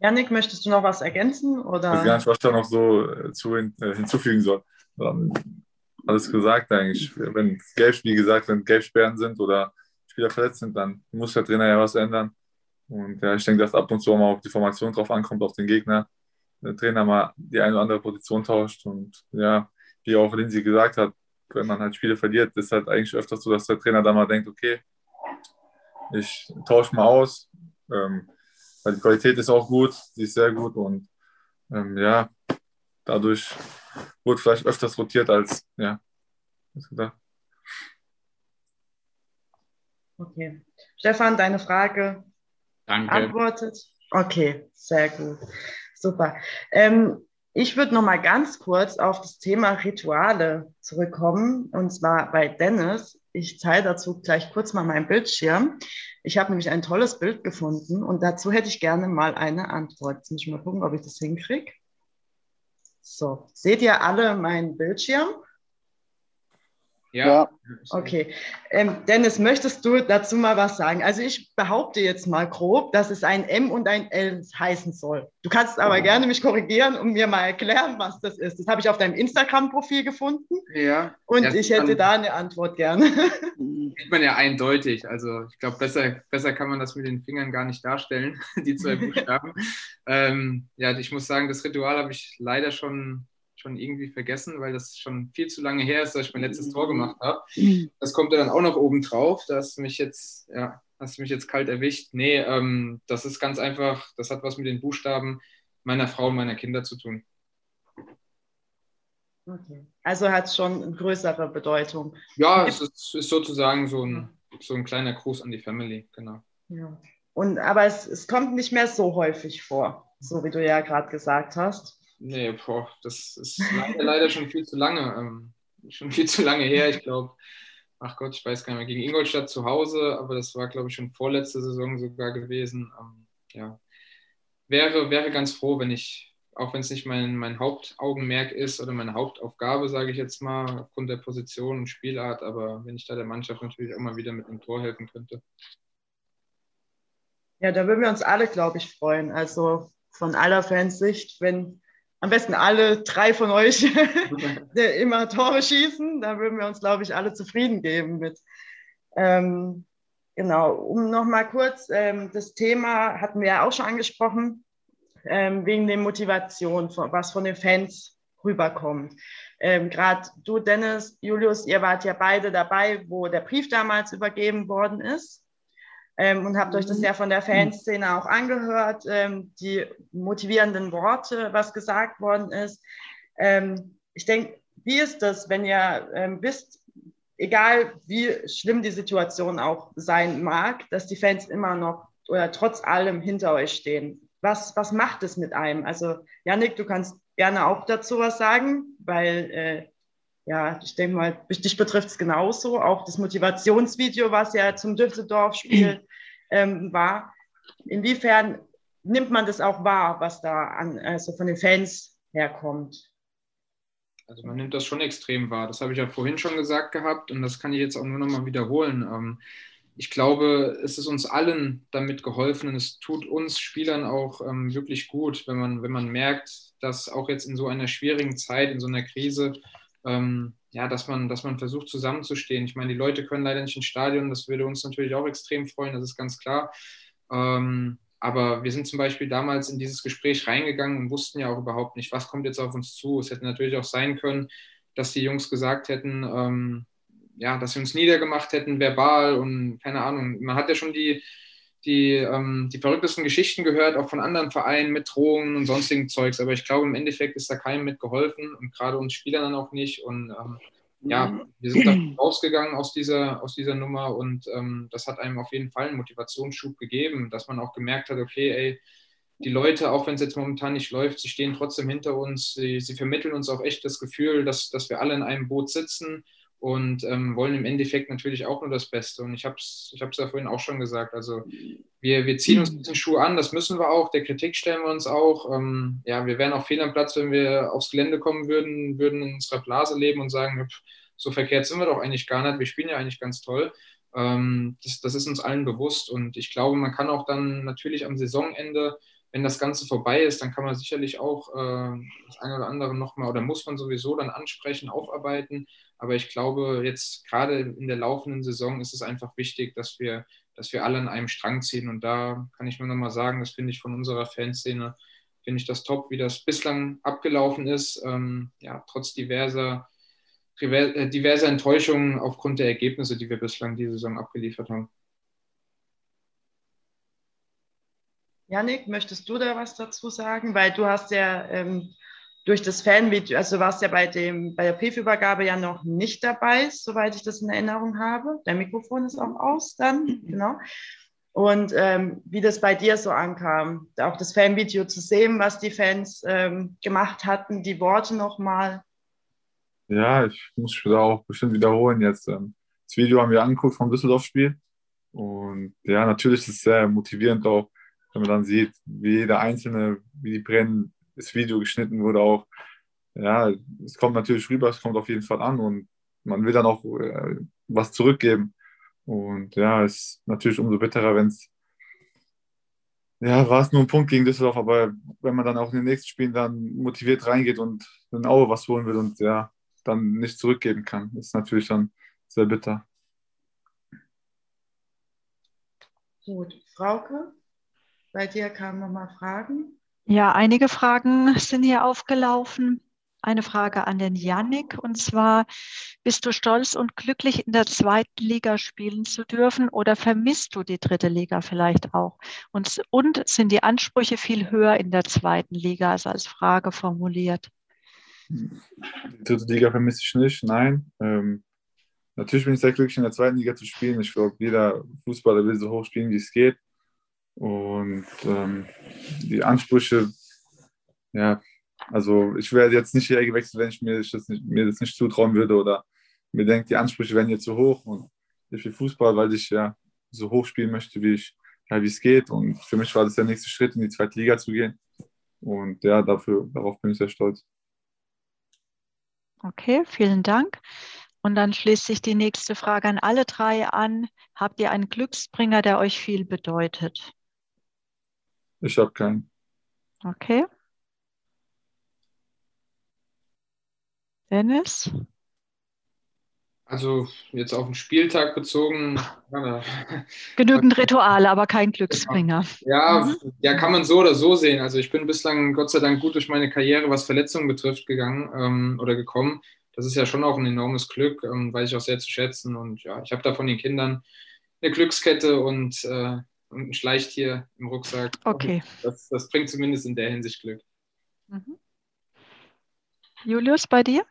Janik, möchtest du noch was ergänzen? Oder? Ich weiß gar nicht, was ich da noch so äh, zu, äh, hinzufügen soll. Alles gesagt eigentlich. Wenn Gelb, wie gesagt, wenn Gelbsperren sind oder Spieler verletzt sind, dann muss der Trainer ja was ändern. Und ja, ich denke, dass ab und zu mal auf die Formation drauf ankommt, auf den Gegner. Der Trainer mal die eine oder andere Position tauscht. Und ja, wie auch Lindsay gesagt hat, wenn man halt Spiele verliert, ist halt eigentlich öfters so, dass der Trainer dann mal denkt, okay, ich tausche mal aus, ähm, weil die Qualität ist auch gut, die ist sehr gut und ähm, ja, dadurch wurde vielleicht öfters rotiert als, ja, als gedacht. Okay. Stefan, deine Frage Danke. beantwortet? Okay, sehr gut. Super. Ähm, ich würde noch mal ganz kurz auf das Thema Rituale zurückkommen, und zwar bei Dennis. Ich teile dazu gleich kurz mal meinen Bildschirm. Ich habe nämlich ein tolles Bild gefunden und dazu hätte ich gerne mal eine Antwort. Jetzt muss ich mal gucken, ob ich das hinkriege. So, seht ihr alle meinen Bildschirm? Ja. Okay. Ähm, Dennis, möchtest du dazu mal was sagen? Also ich behaupte jetzt mal grob, dass es ein M und ein L heißen soll. Du kannst aber oh. gerne mich korrigieren und mir mal erklären, was das ist. Das habe ich auf deinem Instagram-Profil gefunden. Ja. Und ja, ich hätte da eine Antwort gerne. Sieht man ja eindeutig. Also ich glaube, besser, besser kann man das mit den Fingern gar nicht darstellen, die zwei Buchstaben. ähm, ja, ich muss sagen, das Ritual habe ich leider schon schon irgendwie vergessen, weil das schon viel zu lange her ist, dass ich mein letztes Tor gemacht habe. Das kommt ja dann auch noch oben drauf. Da hast du mich jetzt, ja, hast du mich jetzt kalt erwischt. Nee, ähm, das ist ganz einfach, das hat was mit den Buchstaben meiner Frau und meiner Kinder zu tun. Okay. Also hat es schon eine größere Bedeutung. Ja, es ist, ist, sozusagen so ein, so ein kleiner Gruß an die Family, genau. Ja. Und, aber es, es kommt nicht mehr so häufig vor, so wie du ja gerade gesagt hast. Nee, boah, das ist leider, leider schon viel zu lange. Ähm, schon viel zu lange her. Ich glaube, ach Gott, ich weiß gar nicht mehr, gegen Ingolstadt zu Hause, aber das war, glaube ich, schon vorletzte Saison sogar gewesen. Ähm, ja, wäre, wäre ganz froh, wenn ich, auch wenn es nicht mein, mein Hauptaugenmerk ist oder meine Hauptaufgabe, sage ich jetzt mal, aufgrund der Position und Spielart, aber wenn ich da der Mannschaft natürlich auch mal wieder mit einem Tor helfen könnte. Ja, da würden wir uns alle, glaube ich, freuen. Also von aller Fansicht, wenn am besten alle drei von euch immer Tore schießen. Da würden wir uns, glaube ich, alle zufrieden geben mit. Ähm, genau, um nochmal kurz, ähm, das Thema hatten wir ja auch schon angesprochen, ähm, wegen der Motivation, was von den Fans rüberkommt. Ähm, Gerade du, Dennis, Julius, ihr wart ja beide dabei, wo der Brief damals übergeben worden ist ähm, und habt euch das mhm. ja von der Fanszene auch angehört, ähm, die motivierenden Worte, was gesagt worden ist. Ähm, ich denke, wie ist das, wenn ihr ähm, wisst, egal wie schlimm die Situation auch sein mag, dass die Fans immer noch oder trotz allem hinter euch stehen? Was, was macht es mit einem? Also, Janik, du kannst gerne auch dazu was sagen, weil äh, ja, ich denke mal, dich betrifft es genauso. Auch das Motivationsvideo, was ja zum Düsseldorf-Spiel ähm, war. Inwiefern nimmt man das auch wahr, was da an, also von den Fans herkommt? Also man nimmt das schon extrem wahr. Das habe ich ja vorhin schon gesagt gehabt und das kann ich jetzt auch nur noch mal wiederholen. Ähm, ich glaube, es ist uns allen damit geholfen und es tut uns Spielern auch ähm, wirklich gut, wenn man, wenn man merkt, dass auch jetzt in so einer schwierigen Zeit, in so einer Krise, ähm, ja, dass man, dass man versucht zusammenzustehen. Ich meine, die Leute können leider nicht ins Stadion, das würde uns natürlich auch extrem freuen, das ist ganz klar. Ähm, aber wir sind zum Beispiel damals in dieses Gespräch reingegangen und wussten ja auch überhaupt nicht, was kommt jetzt auf uns zu. Es hätte natürlich auch sein können, dass die Jungs gesagt hätten, ähm, ja, dass sie uns niedergemacht hätten, verbal und keine Ahnung. Man hat ja schon die, die, ähm, die verrücktesten Geschichten gehört, auch von anderen Vereinen mit Drohungen und sonstigen Zeugs. Aber ich glaube, im Endeffekt ist da keinem mitgeholfen und gerade uns Spielern dann auch nicht. Und ähm, ja, mhm. wir sind dann rausgegangen aus dieser, aus dieser Nummer und ähm, das hat einem auf jeden Fall einen Motivationsschub gegeben, dass man auch gemerkt hat, okay, ey, die Leute, auch wenn es jetzt momentan nicht läuft, sie stehen trotzdem hinter uns, sie, sie vermitteln uns auch echt das Gefühl, dass, dass wir alle in einem Boot sitzen und ähm, wollen im Endeffekt natürlich auch nur das Beste. Und ich habe es ich ja vorhin auch schon gesagt. Also wir, wir ziehen uns diesen Schuh an, das müssen wir auch. Der Kritik stellen wir uns auch. Ähm, ja, wir wären auch fehl am Platz, wenn wir aufs Gelände kommen würden, würden in unserer Blase leben und sagen, so verkehrt sind wir doch eigentlich gar nicht. Wir spielen ja eigentlich ganz toll. Ähm, das, das ist uns allen bewusst. Und ich glaube, man kann auch dann natürlich am Saisonende wenn das Ganze vorbei ist, dann kann man sicherlich auch äh, das eine oder andere nochmal oder muss man sowieso dann ansprechen, aufarbeiten. Aber ich glaube, jetzt gerade in der laufenden Saison ist es einfach wichtig, dass wir, dass wir alle an einem Strang ziehen. Und da kann ich nur nochmal sagen, das finde ich von unserer Fanszene, finde ich das top, wie das bislang abgelaufen ist. Ähm, ja, trotz diverser, äh, diverser Enttäuschungen aufgrund der Ergebnisse, die wir bislang diese Saison abgeliefert haben. Janik, möchtest du da was dazu sagen? Weil du hast ja ähm, durch das Fanvideo, also du warst ja bei, dem, bei der Briefübergabe ja noch nicht dabei, soweit ich das in Erinnerung habe. Der Mikrofon ist auch aus dann, genau. Und ähm, wie das bei dir so ankam, auch das Fanvideo zu sehen, was die Fans ähm, gemacht hatten, die Worte nochmal. Ja, ich muss da auch bestimmt wiederholen jetzt. Ähm, das Video haben wir angeguckt vom Düsseldorf-Spiel. Und ja, natürlich ist es sehr motivierend auch, wenn man dann sieht, wie jeder Einzelne, wie die brennen, das Video geschnitten wurde auch. Ja, es kommt natürlich rüber, es kommt auf jeden Fall an und man will dann auch äh, was zurückgeben. Und ja, es ist natürlich umso bitterer, wenn es, ja, war es nur ein Punkt gegen Düsseldorf, aber wenn man dann auch in den nächsten Spielen dann motiviert reingeht und dann Aue was holen will und ja, dann nicht zurückgeben kann, ist natürlich dann sehr bitter. Gut, Frauke? Bei dir kamen nochmal Fragen. Ja, einige Fragen sind hier aufgelaufen. eine Frage an den Yannick und zwar, bist du stolz und glücklich, in der zweiten Liga spielen zu dürfen oder vermisst du die dritte Liga vielleicht auch? Und, und sind die Ansprüche viel höher in der zweiten Liga als als Frage formuliert? Die dritte Liga vermisse ich nicht, nein. Ähm, natürlich bin ich sehr glücklich, in der zweiten Liga zu spielen. Ich glaube, jeder Fußballer will so hoch spielen, wie es geht. Und ähm, die Ansprüche, ja, also ich wäre jetzt nicht hierher gewechselt, wenn ich mir das, nicht, mir das nicht zutrauen würde oder mir denke, die Ansprüche wären jetzt zu hoch und ich will Fußball, weil ich ja so hoch spielen möchte, wie ja, es geht. Und für mich war das der nächste Schritt, in die zweite Liga zu gehen. Und ja, dafür, darauf bin ich sehr stolz. Okay, vielen Dank. Und dann schließt sich die nächste Frage an alle drei an. Habt ihr einen Glücksbringer, der euch viel bedeutet? Ich habe keinen. Okay. Dennis? Also jetzt auf den Spieltag bezogen. Genügend Rituale, aber kein Glücksbringer. Ja, mhm. ja, kann man so oder so sehen. Also ich bin bislang Gott sei Dank gut durch meine Karriere, was Verletzungen betrifft, gegangen ähm, oder gekommen. Das ist ja schon auch ein enormes Glück, ähm, weiß ich auch sehr zu schätzen. Und ja, ich habe da von den Kindern eine Glückskette und, äh, und ein Schleichtier im Rucksack. Okay. Das, das, bringt zumindest in der Hinsicht Glück. Mhm. Julius, bei dir?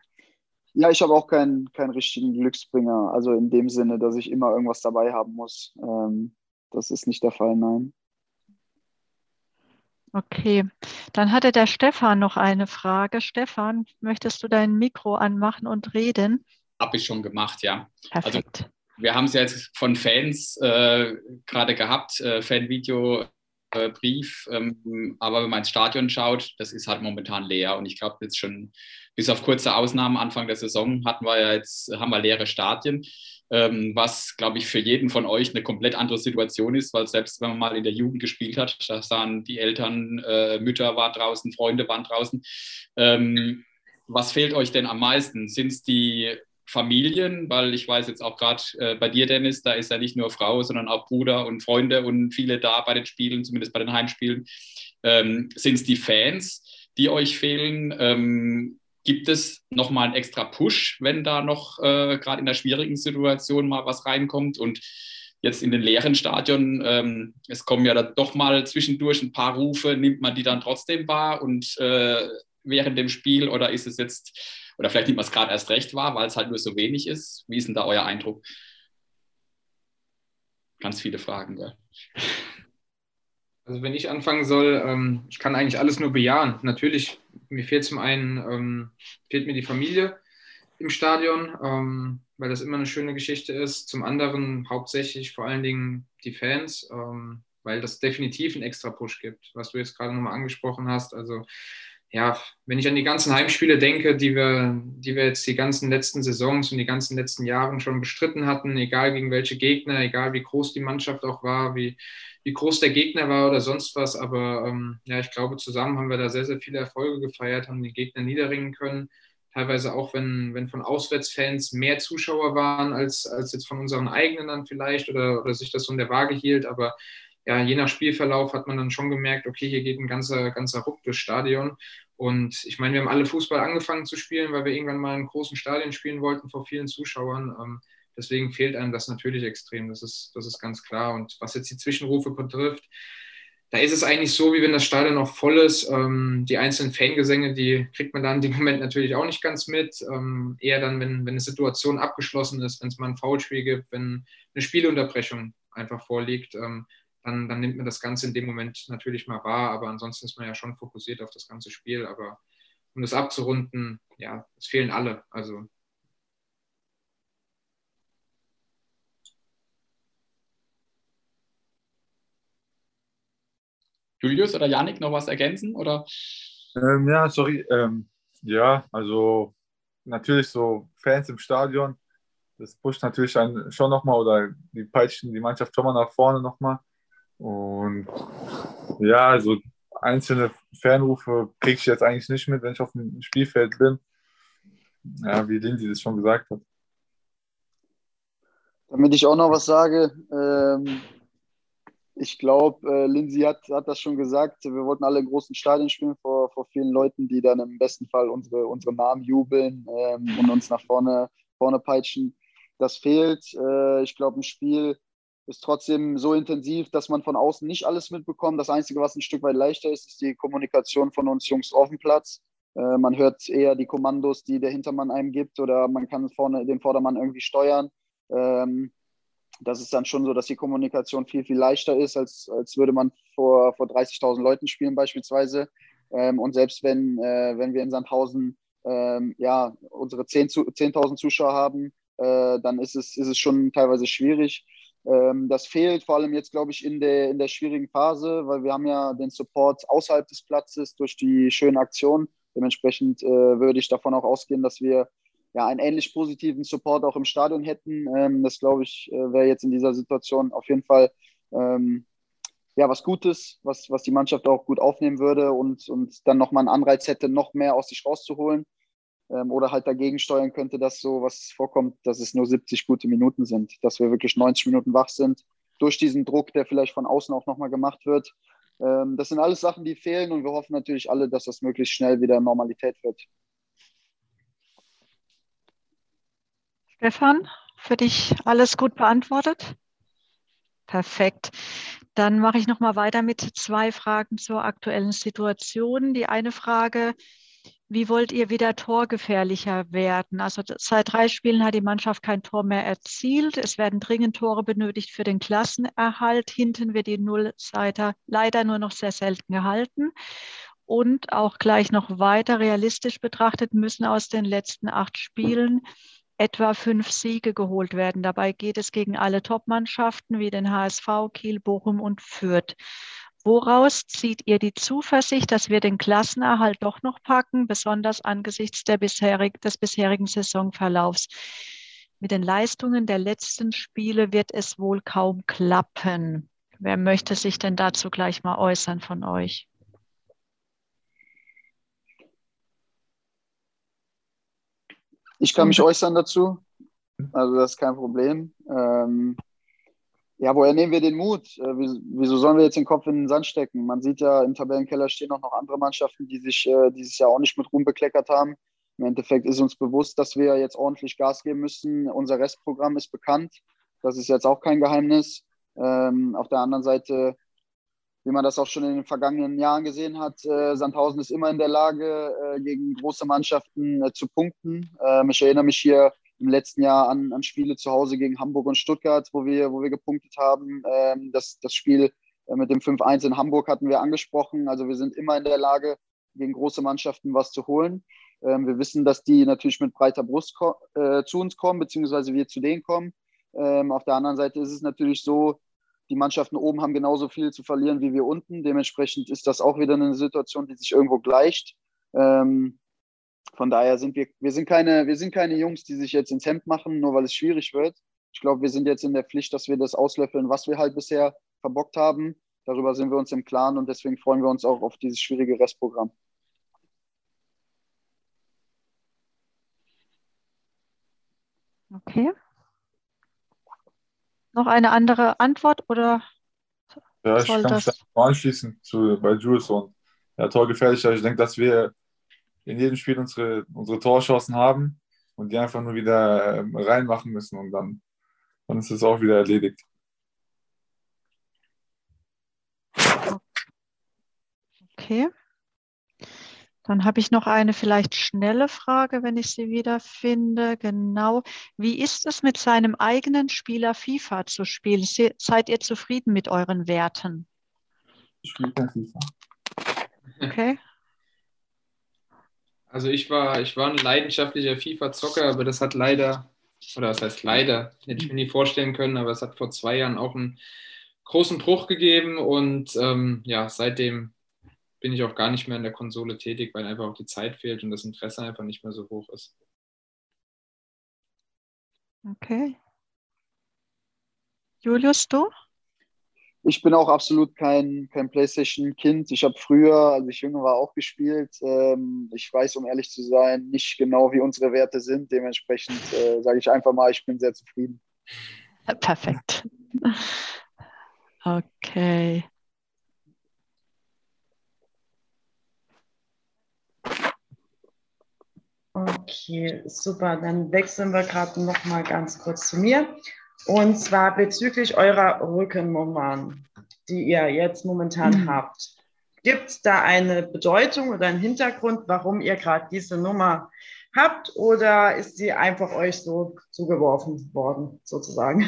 Ja, ich habe auch keinen, keinen richtigen Glücksbringer. Also in dem Sinne, dass ich immer irgendwas dabei haben muss. Ähm, das ist nicht der Fall, nein. Okay, dann hatte der Stefan noch eine Frage. Stefan, möchtest du dein Mikro anmachen und reden? Habe ich schon gemacht, ja. Perfekt. Also, wir haben es jetzt von Fans äh, gerade gehabt, äh, Fanvideo äh, Brief. Ähm, aber wenn man ins Stadion schaut, das ist halt momentan leer. Und ich glaube, jetzt schon bis auf kurze Ausnahmen Anfang der Saison hatten wir ja jetzt, haben wir leere Stadien. Ähm, was, glaube ich, für jeden von euch eine komplett andere Situation ist, weil selbst wenn man mal in der Jugend gespielt hat, da sahen die Eltern, äh, Mütter waren draußen, Freunde waren draußen. Ähm, was fehlt euch denn am meisten? Sind es die Familien, weil ich weiß jetzt auch gerade äh, bei dir, Dennis, da ist ja nicht nur Frau, sondern auch Bruder und Freunde und viele da bei den Spielen, zumindest bei den Heimspielen. Ähm, Sind es die Fans, die euch fehlen? Ähm, gibt es nochmal einen extra Push, wenn da noch äh, gerade in der schwierigen Situation mal was reinkommt? Und jetzt in den leeren Stadion, ähm, es kommen ja dann doch mal zwischendurch ein paar Rufe, nimmt man die dann trotzdem wahr und äh, während dem Spiel oder ist es jetzt oder vielleicht nimmt man es gerade erst recht wahr, weil es halt nur so wenig ist. Wie ist denn da euer Eindruck? Ganz viele Fragen, gell? Also wenn ich anfangen soll, ähm, ich kann eigentlich alles nur bejahen. Natürlich, mir fehlt zum einen, ähm, fehlt mir die Familie im Stadion, ähm, weil das immer eine schöne Geschichte ist. Zum anderen hauptsächlich vor allen Dingen die Fans, ähm, weil das definitiv einen extra Push gibt, was du jetzt gerade nochmal angesprochen hast. Also ja, wenn ich an die ganzen Heimspiele denke, die wir, die wir jetzt die ganzen letzten Saisons und die ganzen letzten Jahren schon bestritten hatten, egal gegen welche Gegner, egal wie groß die Mannschaft auch war, wie, wie groß der Gegner war oder sonst was. Aber ähm, ja, ich glaube, zusammen haben wir da sehr, sehr viele Erfolge gefeiert, haben den Gegner niederringen können. Teilweise auch, wenn, wenn von Auswärtsfans mehr Zuschauer waren als, als jetzt von unseren eigenen dann vielleicht oder, oder sich das so in der Waage hielt. Aber ja, je nach Spielverlauf hat man dann schon gemerkt, okay, hier geht ein ganzer, ganzer Ruck durchs Stadion. Und ich meine, wir haben alle Fußball angefangen zu spielen, weil wir irgendwann mal in großen Stadien spielen wollten vor vielen Zuschauern. Ähm, deswegen fehlt einem das natürlich extrem, das ist, das ist ganz klar. Und was jetzt die Zwischenrufe betrifft, da ist es eigentlich so, wie wenn das Stadion noch voll ist. Ähm, die einzelnen Fangesänge, die kriegt man dann dem Moment natürlich auch nicht ganz mit. Ähm, eher dann, wenn, wenn eine Situation abgeschlossen ist, wenn es mal ein Foulspiel gibt, wenn eine Spielunterbrechung einfach vorliegt. Ähm, dann, dann nimmt man das Ganze in dem Moment natürlich mal wahr, aber ansonsten ist man ja schon fokussiert auf das ganze Spiel. Aber um das abzurunden, ja, es fehlen alle. Also Julius oder Janik noch was ergänzen? Oder? Ähm, ja, sorry. Ähm, ja, also natürlich so Fans im Stadion, das pusht natürlich einen schon nochmal oder die peitschen die Mannschaft schon mal nach vorne nochmal. Und ja, also einzelne Fernrufe kriege ich jetzt eigentlich nicht mit, wenn ich auf dem Spielfeld bin. Ja, wie Lindy das schon gesagt hat. Damit ich auch noch was sage, ähm, Ich glaube, äh, Lindsay hat, hat das schon gesagt. Wir wollten alle in großen Stadien spielen vor, vor vielen Leuten, die dann im besten Fall unsere, unsere Namen jubeln ähm, und uns nach vorne, vorne peitschen. Das fehlt. Äh, ich glaube, ein Spiel ist trotzdem so intensiv, dass man von außen nicht alles mitbekommt. Das Einzige, was ein Stück weit leichter ist, ist die Kommunikation von uns Jungs auf dem Platz. Äh, man hört eher die Kommandos, die der Hintermann einem gibt, oder man kann vorne den Vordermann irgendwie steuern. Ähm, das ist dann schon so, dass die Kommunikation viel, viel leichter ist, als, als würde man vor, vor 30.000 Leuten spielen beispielsweise. Ähm, und selbst wenn, äh, wenn wir in Sandhausen ähm, ja, unsere 10.000 10 Zuschauer haben, äh, dann ist es, ist es schon teilweise schwierig. Ähm, das fehlt vor allem jetzt, glaube ich, in der, in der schwierigen Phase, weil wir haben ja den Support außerhalb des Platzes durch die schönen Aktionen. Dementsprechend äh, würde ich davon auch ausgehen, dass wir ja, einen ähnlich positiven Support auch im Stadion hätten. Ähm, das, glaube ich, äh, wäre jetzt in dieser Situation auf jeden Fall ähm, ja, was Gutes, was, was die Mannschaft auch gut aufnehmen würde und, und dann nochmal einen Anreiz hätte, noch mehr aus sich rauszuholen. Ähm, oder halt dagegen steuern könnte, dass so was vorkommt, dass es nur 70 gute Minuten sind, dass wir wirklich 90 Minuten wach sind, durch diesen Druck, der vielleicht von außen auch nochmal gemacht wird. Ähm, das sind alles Sachen, die fehlen und wir hoffen natürlich alle, dass das möglichst schnell wieder Normalität wird. Stefan, für dich alles gut beantwortet? Perfekt. Dann mache ich noch mal weiter mit zwei Fragen zur aktuellen Situation. Die eine Frage, wie wollt ihr wieder torgefährlicher werden? Also seit drei Spielen hat die Mannschaft kein Tor mehr erzielt. Es werden dringend Tore benötigt für den Klassenerhalt. Hinten wird die Nullseiter leider nur noch sehr selten gehalten. Und auch gleich noch weiter realistisch betrachtet müssen aus den letzten acht Spielen etwa fünf Siege geholt werden. Dabei geht es gegen alle Top-Mannschaften wie den HSV, Kiel, Bochum und Fürth. Woraus zieht ihr die Zuversicht, dass wir den Klassenerhalt doch noch packen, besonders angesichts bisherig, des bisherigen Saisonverlaufs? Mit den Leistungen der letzten Spiele wird es wohl kaum klappen. Wer möchte sich denn dazu gleich mal äußern von euch? Ich kann mich äußern dazu. Also das ist kein Problem. Ähm, ja, woher nehmen wir den Mut? Äh, wieso sollen wir jetzt den Kopf in den Sand stecken? Man sieht ja, im Tabellenkeller stehen auch noch andere Mannschaften, die sich äh, dieses Jahr auch nicht mit Ruhm bekleckert haben. Im Endeffekt ist uns bewusst, dass wir jetzt ordentlich Gas geben müssen. Unser Restprogramm ist bekannt. Das ist jetzt auch kein Geheimnis. Ähm, auf der anderen Seite wie man das auch schon in den vergangenen Jahren gesehen hat, äh, Sandhausen ist immer in der Lage, äh, gegen große Mannschaften zu punkten. Ähm, ich erinnere mich hier im letzten Jahr an, an Spiele zu Hause gegen Hamburg und Stuttgart, wo wir, wo wir gepunktet haben. Ähm, das, das Spiel äh, mit dem 5-1 in Hamburg hatten wir angesprochen. Also wir sind immer in der Lage, gegen große Mannschaften was zu holen. Ähm, wir wissen, dass die natürlich mit breiter Brust äh, zu uns kommen, beziehungsweise wir zu denen kommen. Ähm, auf der anderen Seite ist es natürlich so, die Mannschaften oben haben genauso viel zu verlieren wie wir unten. Dementsprechend ist das auch wieder eine Situation, die sich irgendwo gleicht. Ähm, von daher sind wir, wir sind keine, wir sind keine Jungs, die sich jetzt ins Hemd machen, nur weil es schwierig wird. Ich glaube, wir sind jetzt in der Pflicht, dass wir das auslöffeln, was wir halt bisher verbockt haben. Darüber sind wir uns im Klaren und deswegen freuen wir uns auch auf dieses schwierige Restprogramm. Okay. Noch eine andere Antwort oder ja, ich kann das? mich anschließen zu, bei Jules und ja, torgefährlicher. Ich denke, dass wir in jedem Spiel unsere, unsere Torchancen haben und die einfach nur wieder ähm, reinmachen müssen und dann, dann ist es auch wieder erledigt. Okay. Dann habe ich noch eine vielleicht schnelle Frage, wenn ich sie wieder finde. Genau. Wie ist es mit seinem eigenen Spieler FIFA zu spielen? Seid ihr zufrieden mit euren Werten? Ich spiele kein FIFA. Okay. Also ich war, ich war ein leidenschaftlicher FIFA-Zocker, aber das hat leider, oder das heißt leider, hätte ich mir nie vorstellen können, aber es hat vor zwei Jahren auch einen großen Bruch gegeben und ähm, ja, seitdem bin ich auch gar nicht mehr in der Konsole tätig, weil einfach auch die Zeit fehlt und das Interesse einfach nicht mehr so hoch ist. Okay. Julius, du? Ich bin auch absolut kein, kein PlayStation-Kind. Ich habe früher, als ich jünger war, auch gespielt. Ähm, ich weiß, um ehrlich zu sein, nicht genau, wie unsere Werte sind. Dementsprechend äh, sage ich einfach mal, ich bin sehr zufrieden. Perfekt. Okay. Okay, super. Dann wechseln wir gerade noch mal ganz kurz zu mir. Und zwar bezüglich eurer Rückennummern, die ihr jetzt momentan mhm. habt. Gibt es da eine Bedeutung oder einen Hintergrund, warum ihr gerade diese Nummer habt oder ist sie einfach euch so zugeworfen worden, sozusagen?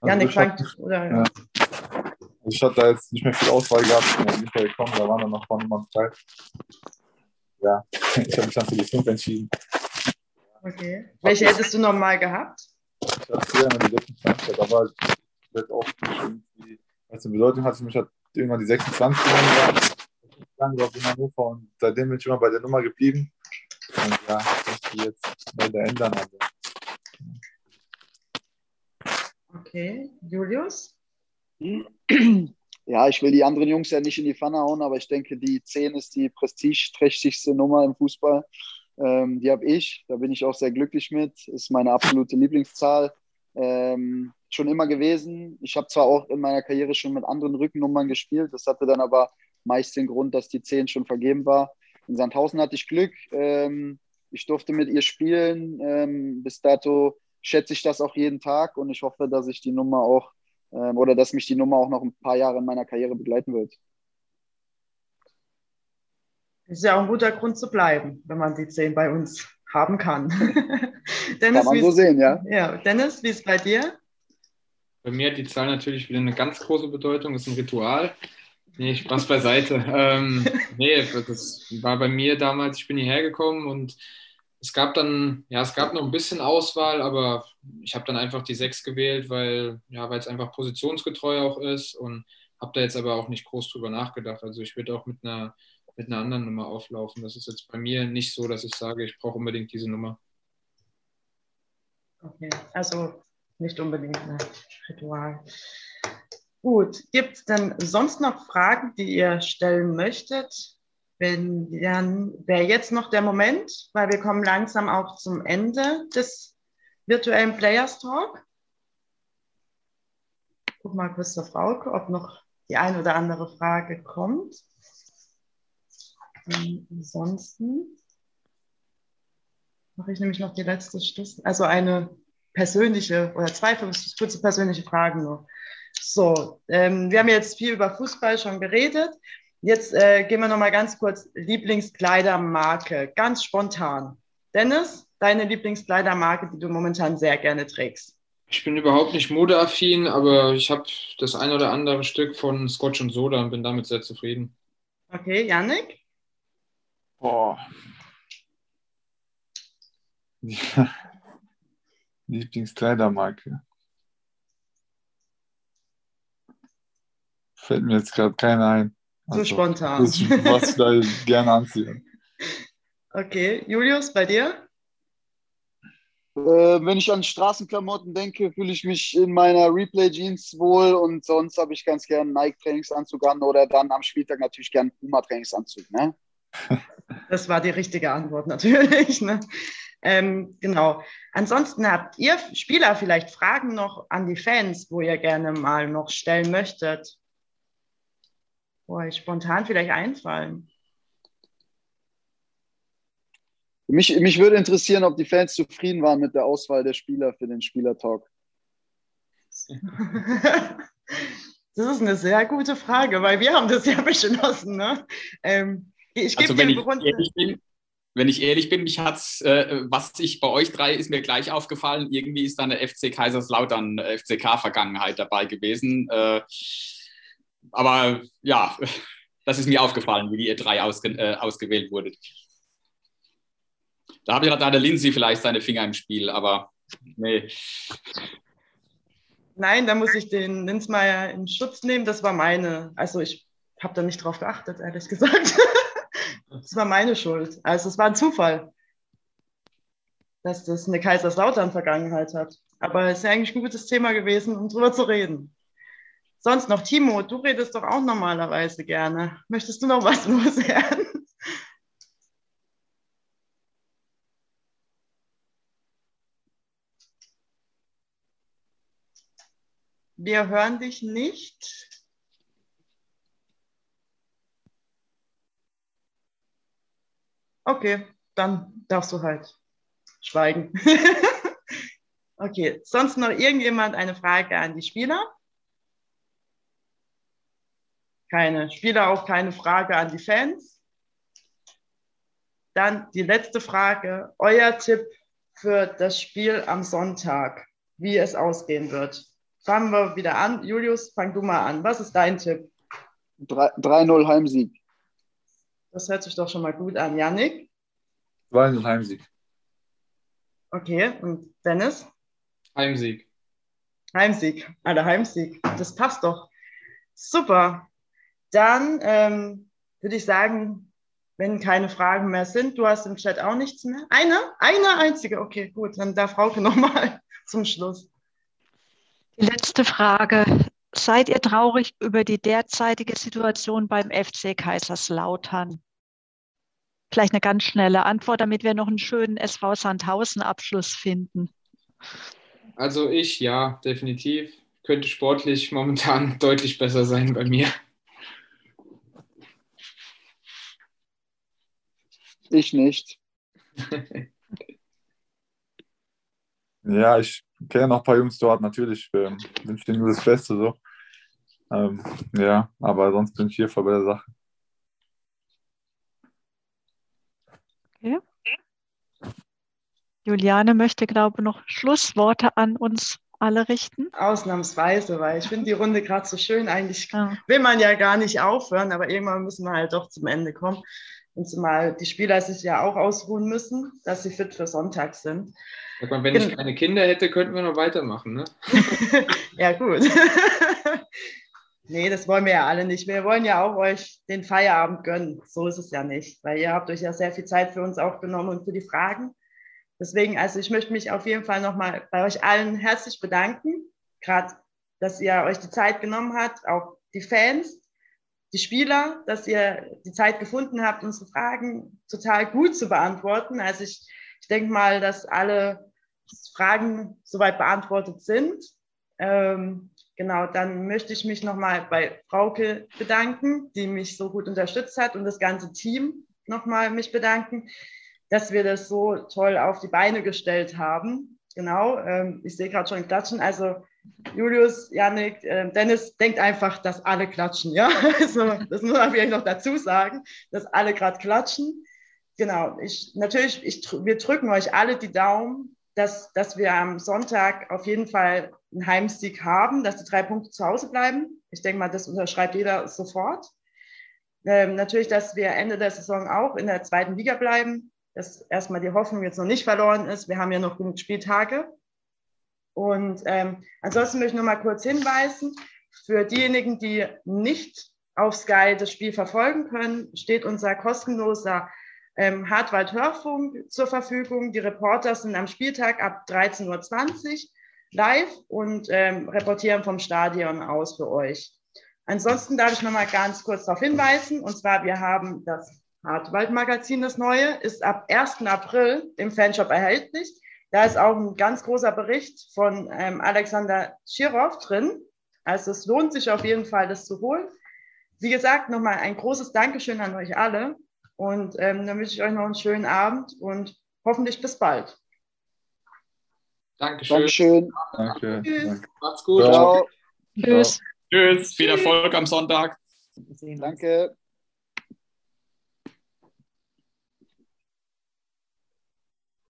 Also Janik, fangt, oder? Ja. Also ich hatte da jetzt nicht mehr viel Auswahl gehabt, bin nicht mehr gekommen, da waren dann noch ein paar Nummern frei. Ja, ich habe mich dann für die 5 entschieden. Okay. Welche hättest du nochmal gehabt? Ich hatte früher immer die 26, aber wird auch irgendwie, was eine Bedeutung hat, für mich hat irgendwann die 26 genommen, lange war in Hannover und seitdem bin ich immer bei der Nummer geblieben. Und ja, das ich jetzt der ändern. Also. Okay, Julius? Ja, ich will die anderen Jungs ja nicht in die Pfanne hauen, aber ich denke, die 10 ist die prestigeträchtigste Nummer im Fußball. Ähm, die habe ich, da bin ich auch sehr glücklich mit. Ist meine absolute Lieblingszahl. Ähm, schon immer gewesen. Ich habe zwar auch in meiner Karriere schon mit anderen Rückennummern gespielt, das hatte dann aber meist den Grund, dass die 10 schon vergeben war. In Sandhausen hatte ich Glück. Ähm, ich durfte mit ihr spielen. Ähm, bis dato schätze ich das auch jeden Tag und ich hoffe, dass ich die Nummer auch ähm, oder dass mich die Nummer auch noch ein paar Jahre in meiner Karriere begleiten wird. Das ist ja auch ein guter Grund zu bleiben, wenn man die 10 bei uns haben kann. Dennis, kann man so sehen, ja. Ja, Dennis, wie ist es bei dir? Bei mir hat die Zahl natürlich wieder eine ganz große Bedeutung. Das ist ein Ritual. Nee, Spaß beiseite. ähm, nee, das war bei mir damals, ich bin hierher gekommen und es gab dann, ja, es gab noch ein bisschen Auswahl, aber ich habe dann einfach die 6 gewählt, weil ja, weil es einfach positionsgetreu auch ist und habe da jetzt aber auch nicht groß drüber nachgedacht. Also ich würde auch mit einer, mit einer anderen Nummer auflaufen. Das ist jetzt bei mir nicht so, dass ich sage, ich brauche unbedingt diese Nummer. Okay, also nicht unbedingt ein Ritual. Gut, gibt es denn sonst noch Fragen, die ihr stellen möchtet? Wenn, dann wäre jetzt noch der Moment, weil wir kommen langsam auch zum Ende des virtuellen Players Talk. Guck mal zur Frauke, ob noch die eine oder andere Frage kommt. Ansonsten mache ich nämlich noch die letzte Schluss, also eine persönliche oder zwei kurze persönliche Fragen nur. So, ähm, wir haben jetzt viel über Fußball schon geredet. Jetzt äh, gehen wir noch mal ganz kurz Lieblingskleidermarke, ganz spontan. Dennis, deine Lieblingskleidermarke, die du momentan sehr gerne trägst? Ich bin überhaupt nicht modeaffin, aber ich habe das ein oder andere Stück von Scotch und Soda und bin damit sehr zufrieden. Okay, Yannick? Boah. Ja. Lieblingskleidermarke. Fällt mir jetzt gerade keiner ein. So also, spontan. Das, was ich da gerne anziehe. Okay, Julius, bei dir? Äh, wenn ich an Straßenklamotten denke, fühle ich mich in meiner Replay-Jeans wohl und sonst habe ich ganz gern Nike-Trainingsanzug an oder dann am Spieltag natürlich gern Puma-Trainingsanzug. Ne? Das war die richtige Antwort natürlich. Ne? Ähm, genau. Ansonsten habt ihr Spieler vielleicht Fragen noch an die Fans, wo ihr gerne mal noch stellen möchtet? wo euch spontan vielleicht einfallen? Mich, mich würde interessieren, ob die Fans zufrieden waren mit der Auswahl der Spieler für den Spielertalk. Das ist eine sehr gute Frage, weil wir haben das ja beschlossen. Ne? Ähm, ich also wenn ich, bin, wenn ich ehrlich bin, mich hat's, äh, was ich bei euch drei ist mir gleich aufgefallen. Irgendwie ist da eine FC Kaiserslautern äh, FCK-Vergangenheit dabei gewesen. Äh, aber ja, das ist mir aufgefallen, wie ihr drei ausge äh, ausgewählt wurdet. Da habe ich gerade der Lindsay vielleicht seine Finger im Spiel, aber nee. Nein, da muss ich den Linsmeier in Schutz nehmen. Das war meine, also ich habe da nicht drauf geachtet, ehrlich gesagt. das war meine Schuld. Also es war ein Zufall, dass das eine Kaiserslautern-Vergangenheit hat. Aber es ist ja eigentlich ein gutes Thema gewesen, um drüber zu reden. Sonst noch, Timo, du redest doch auch normalerweise gerne. Möchtest du noch was loswerden? wir hören dich nicht. Okay, dann darfst du halt schweigen. okay, sonst noch irgendjemand eine Frage an die Spieler? Keine Spieler, auch keine Frage an die Fans. Dann die letzte Frage. Euer Tipp für das Spiel am Sonntag, wie es ausgehen wird. Fangen wir wieder an. Julius, fang du mal an. Was ist dein Tipp? 3-0 Heimsieg. Das hört sich doch schon mal gut an. Janik? 2-0 Heimsieg. Okay, und Dennis? Heimsieg. Heimsieg, alle Heimsieg. Das passt doch. Super. Dann ähm, würde ich sagen, wenn keine Fragen mehr sind, du hast im Chat auch nichts mehr. Eine? Eine einzige. Okay, gut. Dann darf Frauke nochmal zum Schluss. Die letzte Frage. Seid ihr traurig über die derzeitige Situation beim FC Kaiserslautern? Vielleicht eine ganz schnelle Antwort, damit wir noch einen schönen SV Sandhausen-Abschluss finden. Also ich, ja, definitiv. Könnte sportlich momentan deutlich besser sein bei mir. Ich nicht. ja, ich kenne noch ein paar Jungs dort, natürlich ähm, wünsche denen nur das Beste so. Ähm, ja, aber sonst bin ich hier voll bei der Sache. Okay. Juliane möchte, glaube ich, noch Schlussworte an uns alle richten. Ausnahmsweise, weil ich finde die Runde gerade so schön. Eigentlich Ja. will man ja gar nicht aufhören, aber irgendwann müssen wir halt doch zum Ende kommen. Und zumal die Spieler sich ja auch ausruhen müssen, dass sie fit für Sonntag sind. Sag mal, wenn ich keine Kinder hätte, könnten wir noch weitermachen, ne? ja, gut. nee, das wollen wir ja alle nicht. Wir wollen ja auch euch den Feierabend gönnen. So ist es ja nicht, weil ihr habt euch ja sehr viel Zeit für uns auch genommen und für die Fragen. Deswegen, also ich möchte mich auf jeden Fall nochmal bei euch allen herzlich bedanken, gerade, dass ihr euch die Zeit genommen habt, auch die Fans, die Spieler, dass ihr die Zeit gefunden habt, unsere Fragen total gut zu beantworten. Also ich, ich denke mal, dass alle Fragen soweit beantwortet sind. Ähm, genau, dann möchte ich mich nochmal bei Frauke bedanken, die mich so gut unterstützt hat und das ganze Team nochmal mich bedanken, dass wir das so toll auf die Beine gestellt haben. Genau, ähm, ich sehe gerade schon klatschen. Also Julius, Janik, äh, Dennis, denkt einfach, dass alle klatschen. Ja, das muss man vielleicht noch dazu sagen, dass alle gerade klatschen. Genau, ich, natürlich, ich, wir drücken euch alle die Daumen, dass, dass wir am Sonntag auf jeden Fall einen Heimsieg haben, dass die drei Punkte zu Hause bleiben. Ich denke mal, das unterschreibt jeder sofort. Ähm, natürlich, dass wir Ende der Saison auch in der zweiten Liga bleiben, dass erstmal die Hoffnung jetzt noch nicht verloren ist. Wir haben ja noch genug Spieltage. Und ähm, ansonsten möchte ich noch mal kurz hinweisen, für diejenigen, die nicht auf Sky das Spiel verfolgen können, steht unser kostenloser ähm, Hartwald-Hörfunk zur Verfügung. Die Reporter sind am Spieltag ab 13.20 Uhr live und ähm, reportieren vom Stadion aus für euch. Ansonsten darf ich noch mal ganz kurz darauf hinweisen, und zwar wir haben das Hartwald-Magazin, das neue, ist ab 1. April im Fanshop erhältlich. Da ist auch ein ganz großer Bericht von ähm, Alexander Schirov drin. Also es lohnt sich auf jeden Fall, das zu holen. Wie gesagt, nochmal ein großes Dankeschön an euch alle. Und ähm, dann wünsche ich euch noch einen schönen Abend und hoffentlich bis bald. Dankeschön. Dankeschön. Danke. Tschüss. danke. Macht's gut. Ciao. Tschüss. Tschüss, viel Erfolg am Sonntag. Danke.